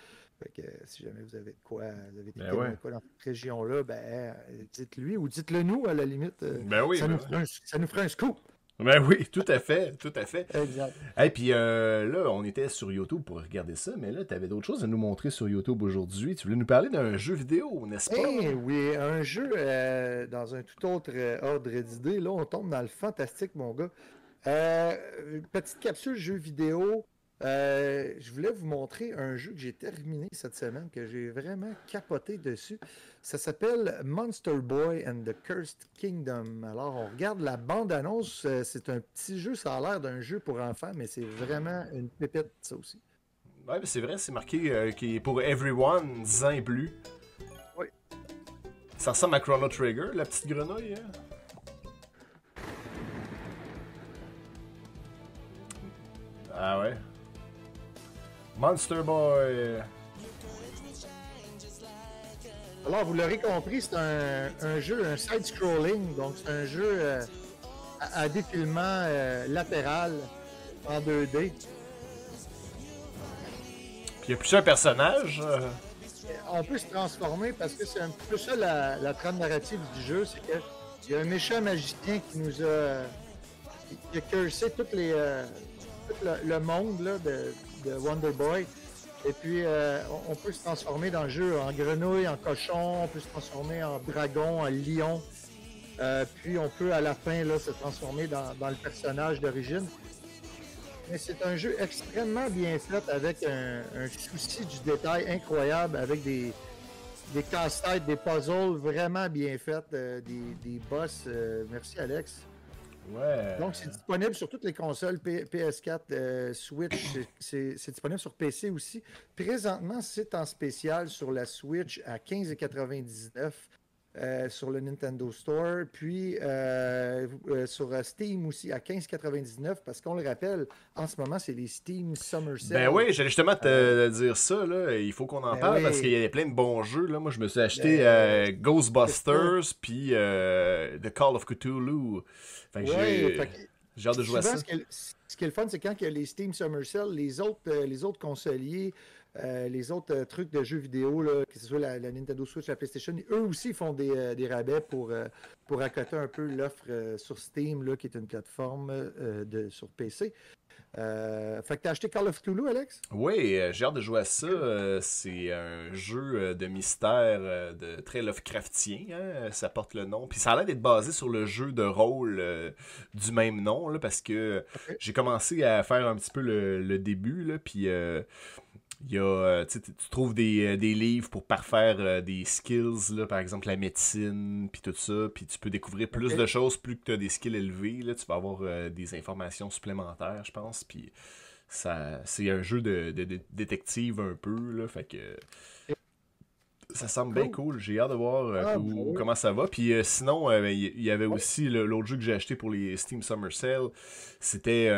Fait que si jamais vous avez de quoi, vous avez ben de quoi dans cette région-là, ben dites-lui ou dites-le nous à la limite. Ben oui, ça, nous ben ça, nous ferait un scoop. Ben oui, tout à fait, tout à fait. Exact. Et puis euh, là, on était sur YouTube pour regarder ça, mais là, tu avais d'autres choses à nous montrer sur YouTube aujourd'hui. Tu voulais nous parler d'un jeu vidéo, n'est-ce pas? Eh oui, un jeu euh, dans un tout autre euh, ordre d'idée. Là, on tombe dans le fantastique, mon gars. petite capsule jeu vidéo. Je voulais vous montrer un jeu que j'ai terminé cette semaine, que j'ai vraiment capoté dessus. Ça s'appelle Monster Boy and the Cursed Kingdom. Alors, on regarde la bande-annonce. Euh, c'est un petit jeu, ça a l'air d'un jeu pour enfants, mais c'est vraiment une pépite, ça aussi. Ouais, c'est vrai, c'est marqué euh, qui est pour everyone, 10 ans et plus. Oui. Ça ressemble à Chrono Trigger, la petite grenouille. Hein? Ah ouais? Monster Boy. Alors, vous l'aurez compris, c'est un, jeu, un side-scrolling, donc c'est un jeu euh, à, défilement euh, latéral en 2D. Puis il y a plusieurs personnages. Euh. On peut se transformer parce que c'est un peu ça la, trame narrative du jeu, c'est qu'il y a un méchant magicien qui nous a, qui a cursé toutes les, tout le, monde de, de Wonder Boy. Et puis, euh, on peut se transformer dans le jeu en grenouille, en cochon, on peut se transformer en dragon, en lion. Euh, puis, on peut à la fin là, se transformer dans, le personnage d'origine. Mais c'est un jeu extrêmement bien fait avec un, souci du détail incroyable, avec des, des casse-têtes, des puzzles vraiment bien faits, euh, des, des, boss. merci Alex. Donc, c'est disponible sur toutes les consoles PS4, euh, Switch. C'est disponible sur PC aussi. Présentement, c'est en spécial sur la Switch à 15,99 euh, sur le Nintendo Store, puis euh, sur Steam aussi à 15,99 parce qu'on le rappelle, en ce moment, c'est les Steam Summer Sale. Ben oui, j'allais justement te dire ça. Là. Il faut qu'on en ben parle parce qu'il y a plein de bons jeux. Là. Moi, je me suis acheté ben, Ghostbusters puis The Call of Cthulhu. j'ai hâte de jouer à ça. Ce qui, est, le fun, c'est quand il y a les Steam Summer Sale, les autres, euh, les autres consoliers, euh, les autres euh, trucs de jeux vidéo, là, que ce soit la, Nintendo Switch, la PlayStation, eux aussi font des, des rabais pour, pour accoter un peu l'offre sur Steam, là, qui est une plateforme de, sur PC. Euh, fait que t'as acheté Call of Cthulhu, Alex? Oui, euh, j'ai hâte de jouer à ça. Euh, c'est un jeu de mystère de très Lovecraftien, hein, ça porte le nom. Puis ça a l'air d'être basé sur le jeu de rôle du même nom, là, parce que j'ai commencé à faire un petit peu le, le début, là, puis il y a, euh, tu trouves des, euh, des, livres pour parfaire euh, des skills, là, par exemple la médecine, puis tout ça, puis tu peux découvrir plus de choses, plus que tu as des skills élevés, là, tu vas avoir des informations supplémentaires, je pense, puis ça c'est un jeu de, de, détective un peu, là, fait que ça semble bien cool. J'ai hâte de voir euh, ah, ben comment ça va. Puis euh, sinon, euh, ben, il y, avait aussi l'autre jeu que j'ai acheté pour les Steam Summer Sale. C'était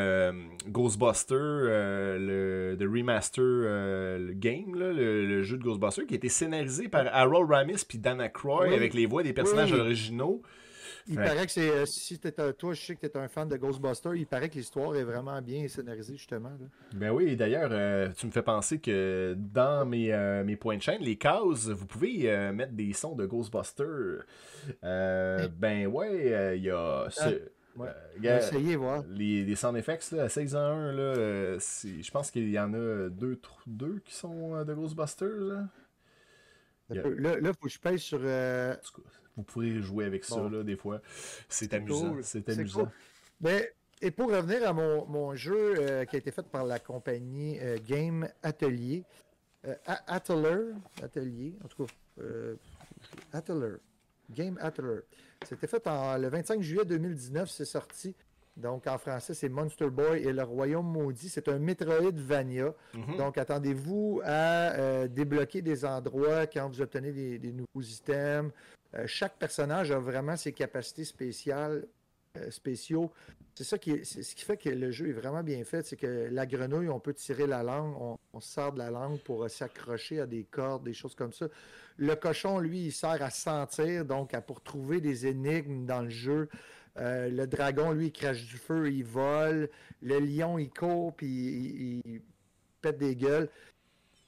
Ghostbuster, le, remaster le game, le, jeu de Ghostbuster, qui a été scénarisé par Harold Ramis puis Dana Croy avec les voix des personnages originaux. Il paraît que c'est. Euh, si t'es toi, je sais que tu es un fan de Ghostbusters, il paraît que l'histoire est vraiment bien scénarisée, justement. Ben oui, d'ailleurs, euh, tu me fais penser que dans mes, euh, mes points de chaîne, les cases, vous pouvez mettre des sons de Ghostbusters. ben ouais, il y a. Ouais. essayez, voir. Les, les sound effects là, à 6 en 1, là, je pense qu'il y en a deux, deux qui sont de Ghostbusters. Là. Là, il faut que je paye sur. Vous pourrez jouer avec ça là, des fois. C'est amusant. C'est amusant. Mais et pour revenir à mon, mon jeu euh, qui a été fait par la compagnie euh, Game Atelier, euh, Atelier, Atelier, en tout cas, Atelier, Game Atelier. C'était fait en, le 25 juillet 2019, c'est sorti. Donc en français, c'est Monster Boy et le Royaume Maudit. C'est un Metroidvania. Mhm. Donc attendez-vous à débloquer des endroits quand vous obtenez des, des nouveaux items. Chaque personnage a vraiment ses capacités spéciales spéciaux c'est ça qui ce qui fait que le jeu est vraiment bien fait, c'est que la grenouille, on peut tirer la langue, on, sort de la langue pour euh, s'accrocher à des cordes, des choses comme ça. Le cochon, lui, il sert à sentir, donc à, pour trouver des énigmes dans le jeu. Euh, le dragon, lui, il crache du feu, il vole. Le lion, il court, puis il pète des gueules.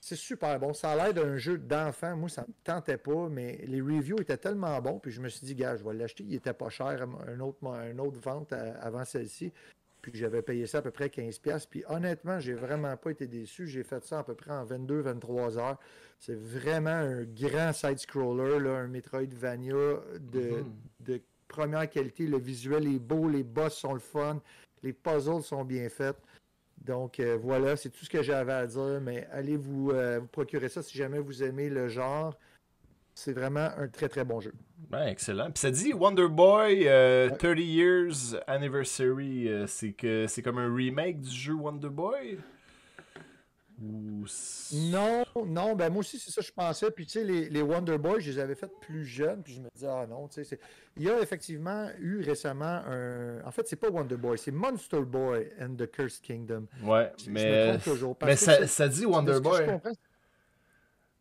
C'est super bon. Ça a l'air d'un jeu d'enfant. Moi, ça me tentait pas, mais les reviews étaient tellement bons. Puis je me suis dit, gars, je vais l'acheter. Il était pas cher, un autre, un autre vente avant celle-ci. Puis j'avais payé ça à peu près 15$. Puis honnêtement, j'ai vraiment pas été déçu. J'ai fait ça à peu près en 22-23 heures. C'est vraiment un grand side-scroller, un Metroidvania de, mm-hmm. de première qualité. Le visuel est beau, les boss sont le fun, les puzzles sont bien faits. Donc euh, voilà, c'est tout ce que j'avais à dire, mais allez vous, euh, vous, procurer ça si jamais vous aimez le genre. C'est vraiment un très très bon jeu. Ben, excellent. Puis ça dit Wonder Boy 30 euh, Years Anniversary. c'est que c'est comme un remake du jeu Wonder Boy? Non, non, ben moi aussi, c'est ça que je pensais. Puis tu sais, les, les, Wonder Boys, je les avais fait plus jeunes, puis je me disais, ah non, tu sais, il y a effectivement eu récemment un. En fait, c'est pas Wonder Boy, c'est Monster Boy and the Cursed Kingdom. Ouais, mais. mais ça, ça, dit Wonder Boy.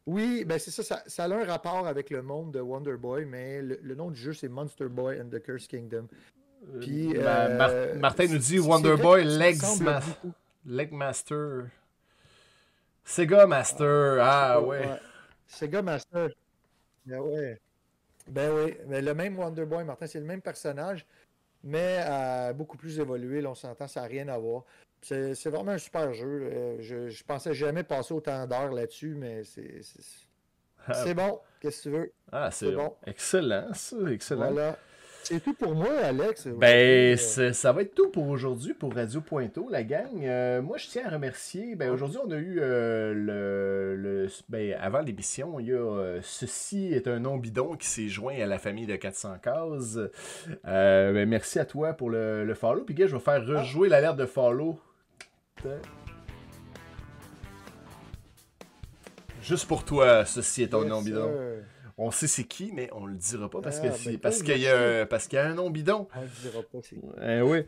Oui, ben c'est ça, ça, a un rapport avec le monde de Wonder Boy, mais le, nom du jeu, c'est Monster Boy and the Cursed Kingdom. Puis, ben, euh, Martin nous dit Wonder Boy Legs Legmaster. Sega Master, ah ouais. Sega Master. Ben ouais. Ben oui, mais le même Wonder Boy, Martin, c'est le même personnage, mais euh, beaucoup plus évolué. Là, on s'entend, ça n'a rien à voir. C'est vraiment un super jeu. Je, je pensais jamais passer autant d'heures là-dessus, mais c'est c'est bon. Qu'est-ce que tu veux? Ah, c'est bon. Excellent, ça. Excellent. Voilà. C'est tout pour moi, Alex. Ben, ça va être tout pour aujourd'hui pour Radio Pointo, la gang. Euh, moi, je tiens à remercier. Ben, aujourd'hui, on a eu euh, le, Ben, avant l'émission, il y a euh, Ceci est un nom bidon qui s'est joint à la famille de 400 cases. ben, merci à toi pour le, follow. Puis, gars, je vais faire rejouer l'alerte de follow. Juste pour toi, Ceci est un nom bidon on sait c'est qui, mais on le dira pas parce que ah, ben, parce qu'il y a parce qu'il y a un nom bidon. On le dira pas c'est eh oui.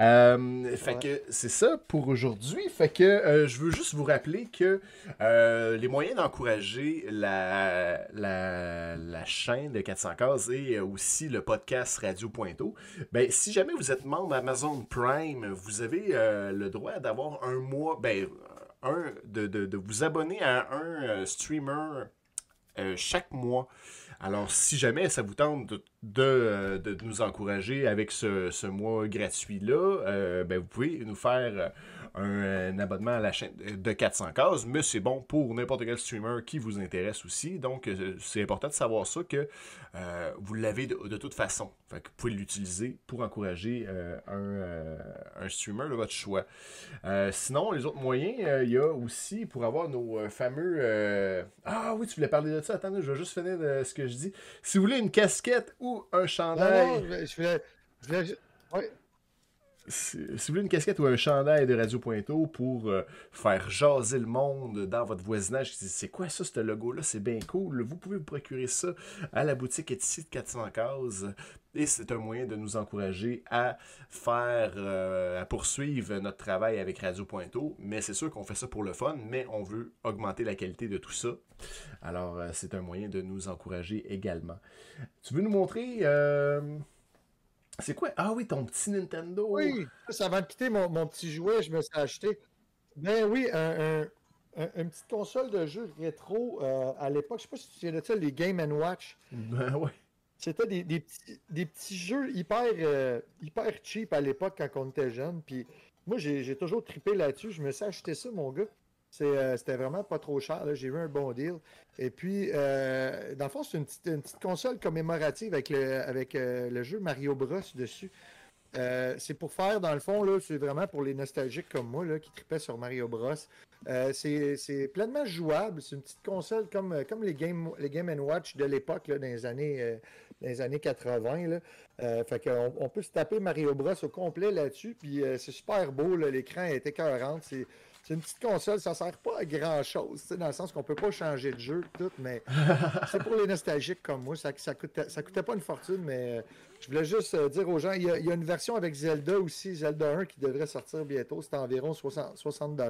Euh, fait que c'est ça pour aujourd'hui. Fait que euh, je veux juste vous rappeler que euh, les moyens d'encourager la, la, la, chaîne de 400 cases et aussi le podcast Radio Pointo, ben si jamais vous êtes membre Amazon Prime, vous avez le droit d'avoir un mois, ben un de, de, de vous abonner à un streamer euh, chaque mois. Alors, si jamais ça vous tente de, euh, nous encourager avec ce, mois gratuit-là, euh, ben, vous pouvez nous faire un, abonnement à la chaîne de 400 cases, mais c'est bon pour n'importe quel streamer qui vous intéresse aussi. Donc, euh, c'est important de savoir ça que euh, vous l'avez de, toute façon. Fait que vous pouvez l'utiliser pour encourager euh, un, streamer de votre choix. sinon, les autres moyens, il y a aussi pour avoir nos fameux. Ah oui, tu voulais parler de ça. Attends, je vais juste finir de ce que je dis. Si vous voulez une casquette ou un chandail. Non, je voulais. Je voulais si, vous voulez une casquette ou un chandail de Radio Pointo pour euh, faire jaser le monde dans votre voisinage, c'est quoi ça, ce logo-là, c'est bien cool. Vous pouvez vous procurer ça à la boutique Etsy de 400 cases. Et c'est un moyen de nous encourager à faire, euh, à poursuivre notre travail avec Radio Pointo. Mais c'est sûr qu'on fait ça pour le fun, mais on veut augmenter la qualité de tout ça. Alors, euh, c'est un moyen de nous encourager également. Tu veux nous montrer c'est quoi? Ah oui, ton petit Nintendo. Oui, ça va me quitter mon, petit jouet, je me suis acheté. Ben oui, un, une petite console de jeu rétro euh, à l'époque. Je sais pas si tu sais de ça, les Game Watch. Ben oui. c'était des, des, petits, des petits jeux hyper, euh, hyper cheap à l'époque quand on était jeune. Puis moi, j'ai toujours trippé là-dessus. Je me suis acheté ça, mon gars. Euh, c'était vraiment pas trop cher. J'ai eu un bon deal. Et puis, euh, dans le fond, c'est une petite, console commémorative avec le, avec, le jeu Mario Bros dessus. c'est pour faire, dans le fond, c'est vraiment pour les nostalgiques comme moi là, qui trippaient sur Mario Bros. c'est pleinement jouable. C'est une petite console comme, comme les Game, les Game Watch de l'époque, dans les années les années 80. Là. Euh, fait on peut se taper Mario Bros au complet là-dessus. Puis euh, c'est super beau, l'écran est écœurant. C'est une petite console, ça sert pas à grand chose, dans le sens qu'on peut pas changer de jeu, tout, mais [LAUGHS] c'est pour les nostalgiques comme moi. Ça, ça, coûtait, ça coûtait pas une fortune, mais euh, je voulais juste dire aux gens, il y, a, une version avec Zelda aussi, Zelda 1 qui devrait sortir bientôt. C'est environ 60, 60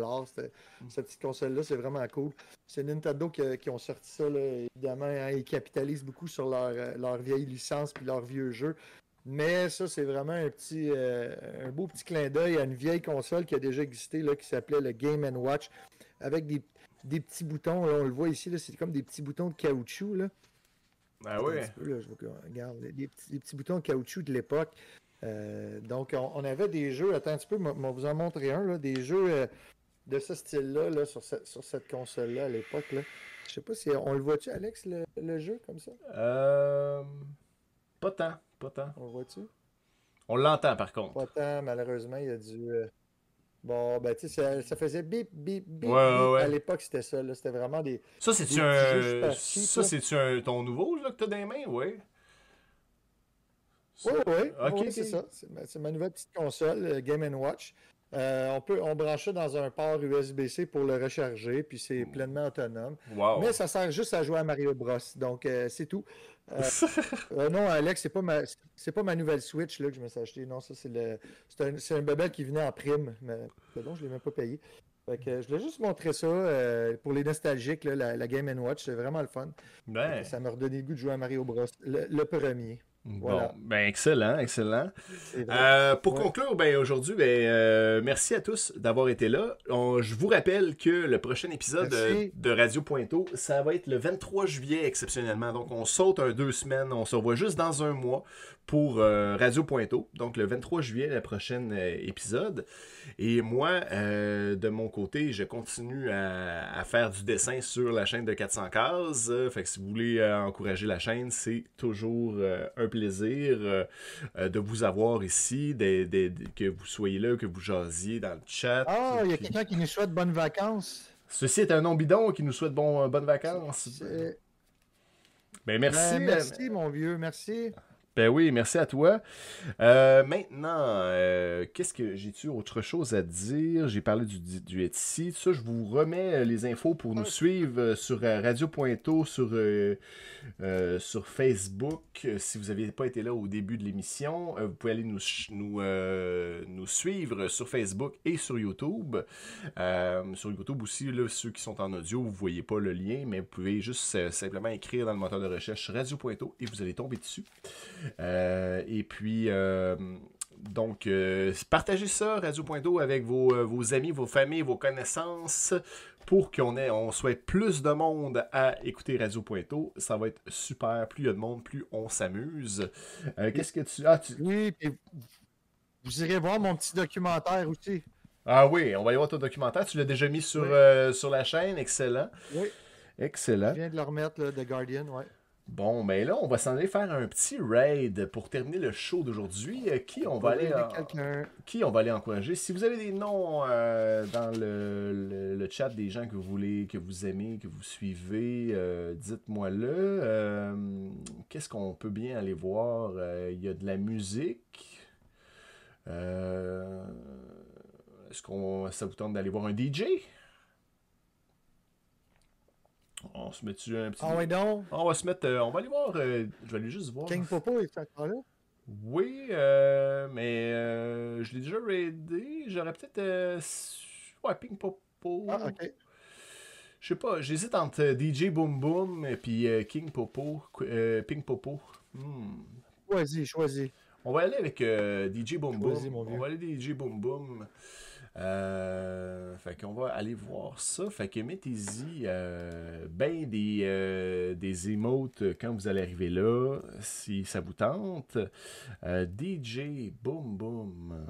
Cette petite console-là, c'est vraiment cool. C'est Nintendo qui, ont sorti ça, évidemment. Hein, ils capitalisent beaucoup sur leur, leur vieille licence puis leurs vieux jeux. Mais ça, c'est vraiment un petit, euh, un beau petit clin d'œil à une vieille console qui a déjà existé, là, qui s'appelait le Game Watch, avec des, petits boutons. on le voit ici, c'est comme des petits boutons de caoutchouc. Là. Ah oui. regarde, des petits, boutons de caoutchouc de l'époque. Euh, donc, on, avait des jeux, attends un petit peu, on vous en montrer un, là, des jeux euh, de ce style-là là, sur, cette console-là à l'époque. Je sais pas si on le voit-tu, Alex, le, le, jeu comme ça? Euh... Pas tant. Pas tant. On voit-tu? On l'entend par contre. Pas tant, malheureusement, il y a du. Euh, bon, ben, tu sais, ça, faisait bip, bip, bip. Ouais, ouais, À l'époque, c'était ça. C'était vraiment des. Ça, c'est-tu un. Ça, c'est-tu un... ton nouveau là, que t'as dans les mains? Oui. Oui, oui. Ok, c'est ça. C'est ma, nouvelle petite console, euh, Game Watch. Euh, on peut on branche dans un port USB-C pour le recharger, puis c'est pleinement autonome. Wow. Mais ça sert juste à jouer à Mario Bros. Donc c'est tout. Euh, euh, non, Alex, c'est pas ma c'est pas ma nouvelle Switch là, que je me suis acheté. Non, ça c'est le c'est un, un qui venait en prime, mais pardon, je l'ai même pas payé. Fait que, je voulais juste montrer ça euh, pour les nostalgiques, là, la, Game Watch, c'est vraiment le fun. Ben. Ça m'a redonné le goût de jouer à Mario Bros. le premier. Bon, ben excellent, excellent. Euh, pour conclure, ben aujourd'hui, ben euh, merci à tous d'avoir été là. je vous rappelle que le prochain épisode euh, de Radio Pointo, ça va être le 23 juillet exceptionnellement. Donc on saute un deux semaines, on se revoit juste dans un mois pour Radio Pointo. Donc le 23 juillet, le prochain épisode. Et moi, de mon côté, je continue à, faire du dessin sur la chaîne de 400 cases. fait que si vous voulez encourager la chaîne, c'est toujours un plaisir euh, euh, de vous avoir ici, que vous soyez là, que vous jasiez dans le chat. Ah, il y a quelqu'un qui nous souhaite bonnes vacances. Ceci est un nom bidon qui nous souhaite bon, bonnes vacances. Ben, merci. Ben, merci, mon vieux, merci. Ben oui, merci à toi. Euh, maintenant, euh, qu'est-ce que j'ai-tu autre chose à dire? J'ai parlé du, du Etsy. Ça, je vous remets euh, les infos pour nous suivre sur Radio Pointo, sur, sur Facebook. Si vous n'aviez pas été là au début de l'émission, vous pouvez aller nous, nous, nous suivre sur Facebook et sur YouTube. sur YouTube aussi, là, ceux qui sont en audio, vous ne voyez pas le lien, mais vous pouvez juste simplement écrire dans le moteur de recherche Radio Pointo et vous allez tomber dessus. Euh, et puis, euh, donc, euh, partagez ça, Radio.do, avec vos, amis, vos familles, vos connaissances, pour qu'on ait, on soit plus de monde à écouter Radio Pointo. Ça va être super. Plus il y a de monde, plus on s'amuse. Qu'est-ce que tu... Ah, Oui, vous irez voir mon petit documentaire aussi. Ah oui, on va y voir ton documentaire. Tu l'as déjà mis sur, sur la chaîne. Excellent. Oui. Excellent. Je viens de le remettre, le The Guardian, ouais. Bon, mais ben là, on va s'en aller faire un petit raid pour terminer le show d'aujourd'hui. Euh, qui on va aller qui on va aller encourager? Si vous avez des noms euh, dans le, chat des gens que vous voulez, que vous aimez, que vous suivez, euh, dites-moi le. Qu'est-ce qu'on peut bien aller voir? Il y a de la musique. Est-ce qu'on ça vous tente d'aller voir un DJ on se met dessus un petit. Ah ouais, donc? On va se mettre. Euh, on va aller voir. Euh, je vais aller juste voir. King Popo est encore là? Oui, euh, mais je l'ai déjà raidé. J'aurais peut-être. ouais, Pink Popo. Ah, ok. Je sais pas, j'hésite entre DJ Boom Boom et puis King Popo. Pink Popo. Hmm. Choisis, choisis. On va aller avec DJ Boom Boom. On va aller DJ Boom Boom. Euh, fait qu'on va aller voir ça. Fait que mettez-y euh, ben des, euh, des emotes quand vous allez arriver là, si ça vous tente. Euh, DJ Boom Boom.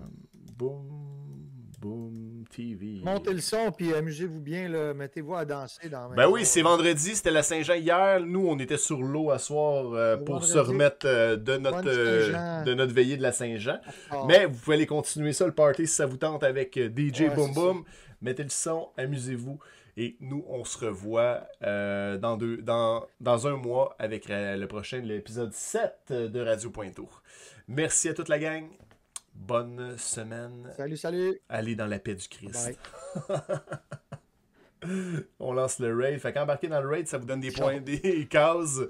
Boom Boom TV. Montez le son puis amusez-vous bien, là. mettez-vous à danser dans Ben oui, c'est vendredi, c'était la Saint-Jean hier. Nous, on était sur l'eau à soir euh, pour se remettre euh, de, notre, euh, de notre veillée de la Saint-Jean. Ah. Mais vous pouvez aller continuer ça, le party, si ça vous tente avec DJ Boom Boom. Mettez le son, amusez-vous. Et nous, on se revoit dans, deux, dans, dans un mois avec le prochain, l'épisode 7 de Radio Pointour. Merci à toute la gang. Bonne semaine. Salut, salut. Allez dans la paix du Christ. [LAUGHS] On lance le raid. Fait qu'embarquer dans le raid, ça vous donne des points, des [LAUGHS] cases.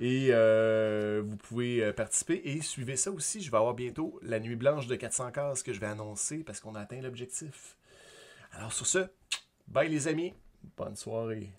Et euh, vous pouvez euh, participer. Et suivez ça aussi. Je vais avoir bientôt la nuit blanche de 400 cases que je vais annoncer parce qu'on a atteint l'objectif. Alors sur ce, bye les amis. Bonne soirée.